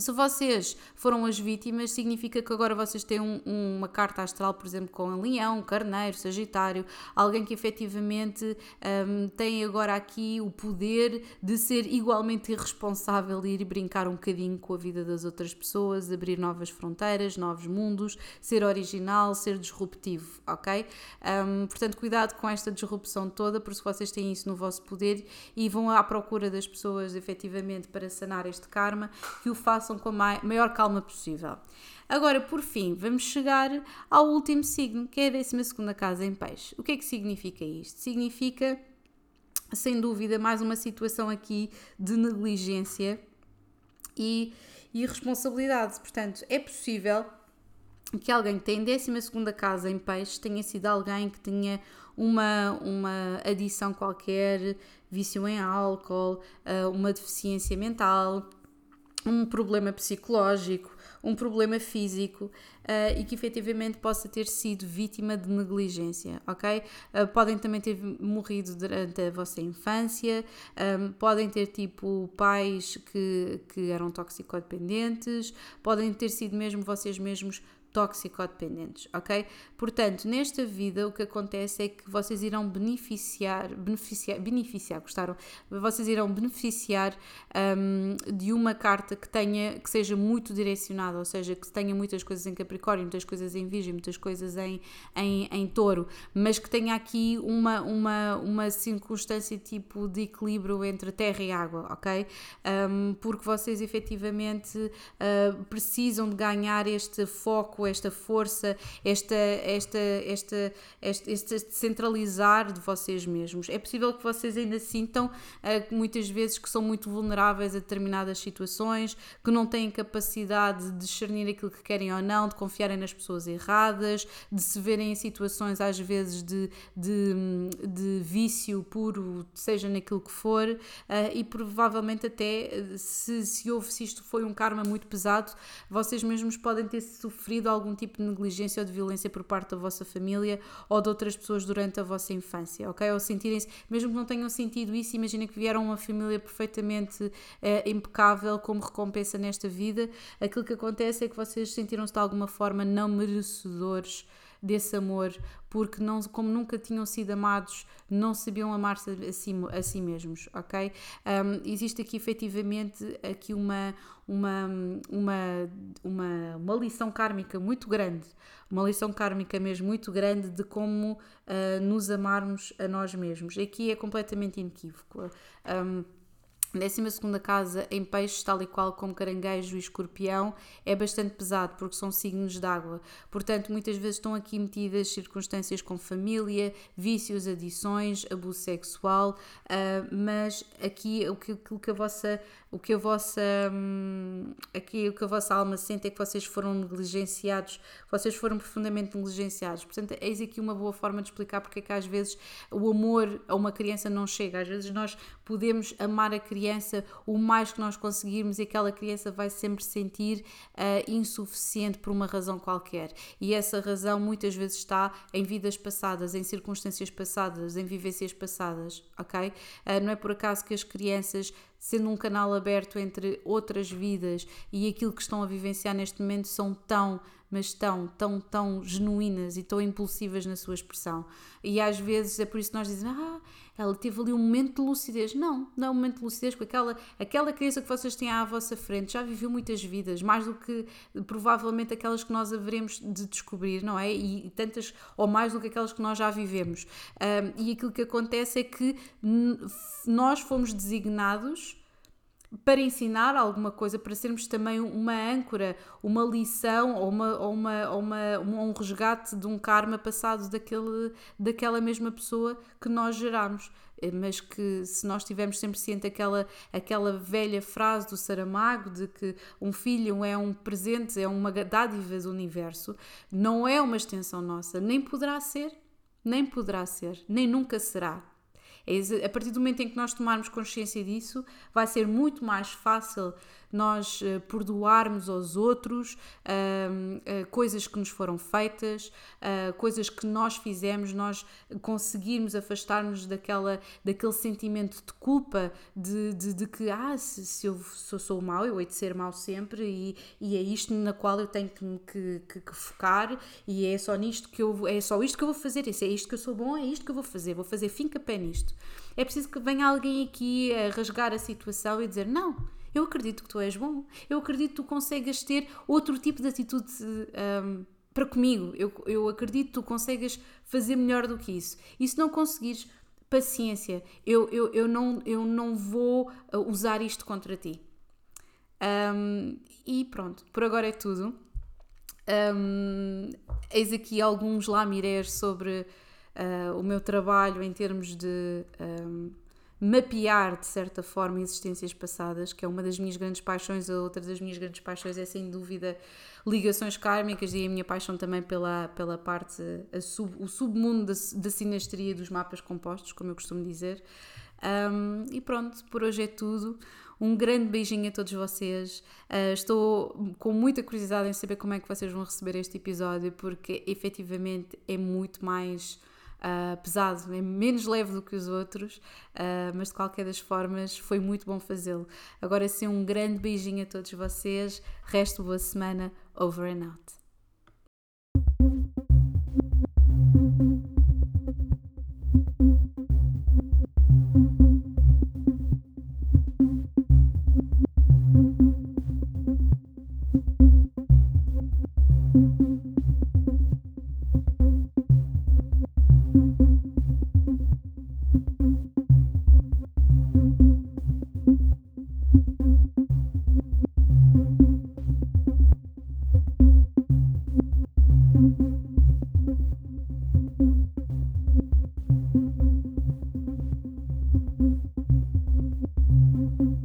se vocês foram as vítimas, significa que agora vocês têm um, uma carta astral, por exemplo, com a leão, carneiro, sagitário, alguém que efetivamente um, tem agora aqui o poder de ser igualmente irresponsável e ir brincar um bocadinho com a vida das outras pessoas, abrir novas fronteiras, novos mundos, ser original, ser disruptivo, ok? Um, portanto, cuidado com esta disrupção toda, porque se vocês têm isso no vosso poder e vão à procura das pessoas efetivamente para sanar este karma, que o façam façam com a maior calma possível. Agora, por fim, vamos chegar ao último signo, que é a 12 casa em peixe. O que é que significa isto? Significa, sem dúvida, mais uma situação aqui de negligência e irresponsabilidade. Portanto, é possível que alguém que tem 12 casa em peixe tenha sido alguém que tinha uma, uma adição qualquer, vício em álcool, eh, uma deficiência mental, um problema psicológico, um problema físico uh, e que efetivamente possa ter sido vítima de negligência, ok? Uh, podem também ter morrido durante a vossa infância, um, podem ter tipo pais que, que eram toxicodependentes, podem ter sido mesmo vocês mesmos toxicodependentes, ok? Portanto, nesta vida o que acontece é que vocês irão beneficiar, beneficiar, beneficiar, gostaram? Vocês irão beneficiar um, de uma carta que tenha, que seja muito direcionada, ou seja, que tenha muitas coisas em Capricórnio, muitas coisas em Virgem, muitas coisas em, em, em Touro, mas que tenha aqui uma, uma, uma circunstância tipo de equilíbrio entre terra e água, ok? Um, porque vocês efetivamente uh, precisam de ganhar este foco esta força, esta, esta, esta, este, este centralizar de vocês mesmos. É possível que vocês ainda sintam uh, muitas vezes que são muito vulneráveis a determinadas situações, que não têm capacidade de discernir aquilo que querem ou não, de confiarem nas pessoas erradas, de se verem em situações às vezes de, de, de vício puro, seja naquilo que for, uh, e provavelmente até se, se houve, se isto foi um karma muito pesado, vocês mesmos podem ter sofrido algum tipo de negligência ou de violência por parte da vossa família ou de outras pessoas durante a vossa infância, ok? Ou sentirem-se, mesmo que não tenham sentido isso, imaginem que vieram uma família perfeitamente eh, impecável como recompensa nesta vida, aquilo que acontece é que vocês sentiram-se de alguma forma não merecedores desse amor, porque não, como nunca tinham sido amados, não sabiam amar-se a si, a si mesmos, ok? Um, existe aqui efetivamente aqui uma, uma, uma, uma, uma lição kármica muito grande, uma lição kármica mesmo muito grande de como uh, nos amarmos a nós mesmos. Aqui é completamente inequívoco. Um, Décima segunda casa em peixes, tal e qual como caranguejo e escorpião, é bastante pesado porque são signos de água. Portanto, muitas vezes estão aqui metidas circunstâncias com família, vícios, adições, abuso sexual, uh, mas aqui aquilo que a vossa o que a vossa hum, aqui o que a vossa alma sente é que vocês foram negligenciados, vocês foram profundamente negligenciados. Portanto, eis aqui uma boa forma de explicar porque é que às vezes o amor a uma criança não chega. Às vezes nós podemos amar a criança o mais que nós conseguirmos e aquela criança vai sempre sentir uh, insuficiente por uma razão qualquer. E essa razão muitas vezes está em vidas passadas, em circunstâncias passadas, em vivências passadas, ok? Uh, não é por acaso que as crianças sendo um canal aberto entre outras vidas e aquilo que estão a vivenciar neste momento são tão mas tão, tão, tão genuínas e tão impulsivas na sua expressão. E às vezes é por isso que nós dizemos, ah, ela teve ali um momento de lucidez. Não, não é um momento de lucidez, porque aquela, aquela criança que vocês têm à vossa frente já viveu muitas vidas, mais do que provavelmente aquelas que nós haveremos de descobrir, não é? E, e tantas, ou mais do que aquelas que nós já vivemos. Um, e aquilo que acontece é que nós fomos designados para ensinar alguma coisa, para sermos também uma âncora, uma lição ou, uma, ou, uma, ou uma, um resgate de um karma passado daquele, daquela mesma pessoa que nós geramos. Eh, mas que se nós tivermos sempre ciente aquela, aquela velha frase do Saramago de que um filho é um presente, é uma dádiva do universo, não é uma extensão nossa, nem poderá ser, nem poderá ser, nem nunca será a partir do momento em que nós tomarmos consciência disso, vai ser muito mais fácil nós uh, perdoarmos aos outros uh, coisas que nos foram feitas, coisas que nós fizemos, nós conseguirmos afastar-nos daquela, daquele sentimento de culpa de, de, de que, ah, se, se eu, se eu sou mau, eu hei de ser mau sempre e, e é isto na qual eu tenho que, que, que, que, focar e é só nisto que eu é só isto que eu vou fazer, é isto que eu sou bom, é isto que eu vou fazer, vou fazer finca pé nisto. É preciso que venha alguém aqui a rasgar a situação e dizer, não, eu acredito que tu és bom, eu acredito que tu consegues ter outro tipo de atitude um, para comigo, eu, eu acredito que tu consegues fazer melhor do que isso. E se não conseguires, paciência, eu, eu, eu, não, eu não vou uh, usar isto contra ti. Um, e pronto, por agora é tudo. Um, eis aqui alguns lamirés sobre uh, o meu trabalho em termos de um, mapear de certa forma existências passadas, que é uma das minhas grandes paixões, a outra das minhas grandes paixões é sem dúvida ligações kármicas e a minha paixão também pela, pela parte, sub, o submundo da, da sinastria dos mapas compostos, como eu costumo dizer. Um, e pronto, por hoje é tudo. Um grande beijinho a todos vocês. Uh, estou com muita curiosidade em saber como é que vocês vão receber este episódio, porque efetivamente é muito mais uh, pesado, é menos leve do que os outros, uh, mas de qualquer das formas foi muito bom fazê-lo. Agora sim, um grande beijinho a todos vocês, resto boa semana, over and out.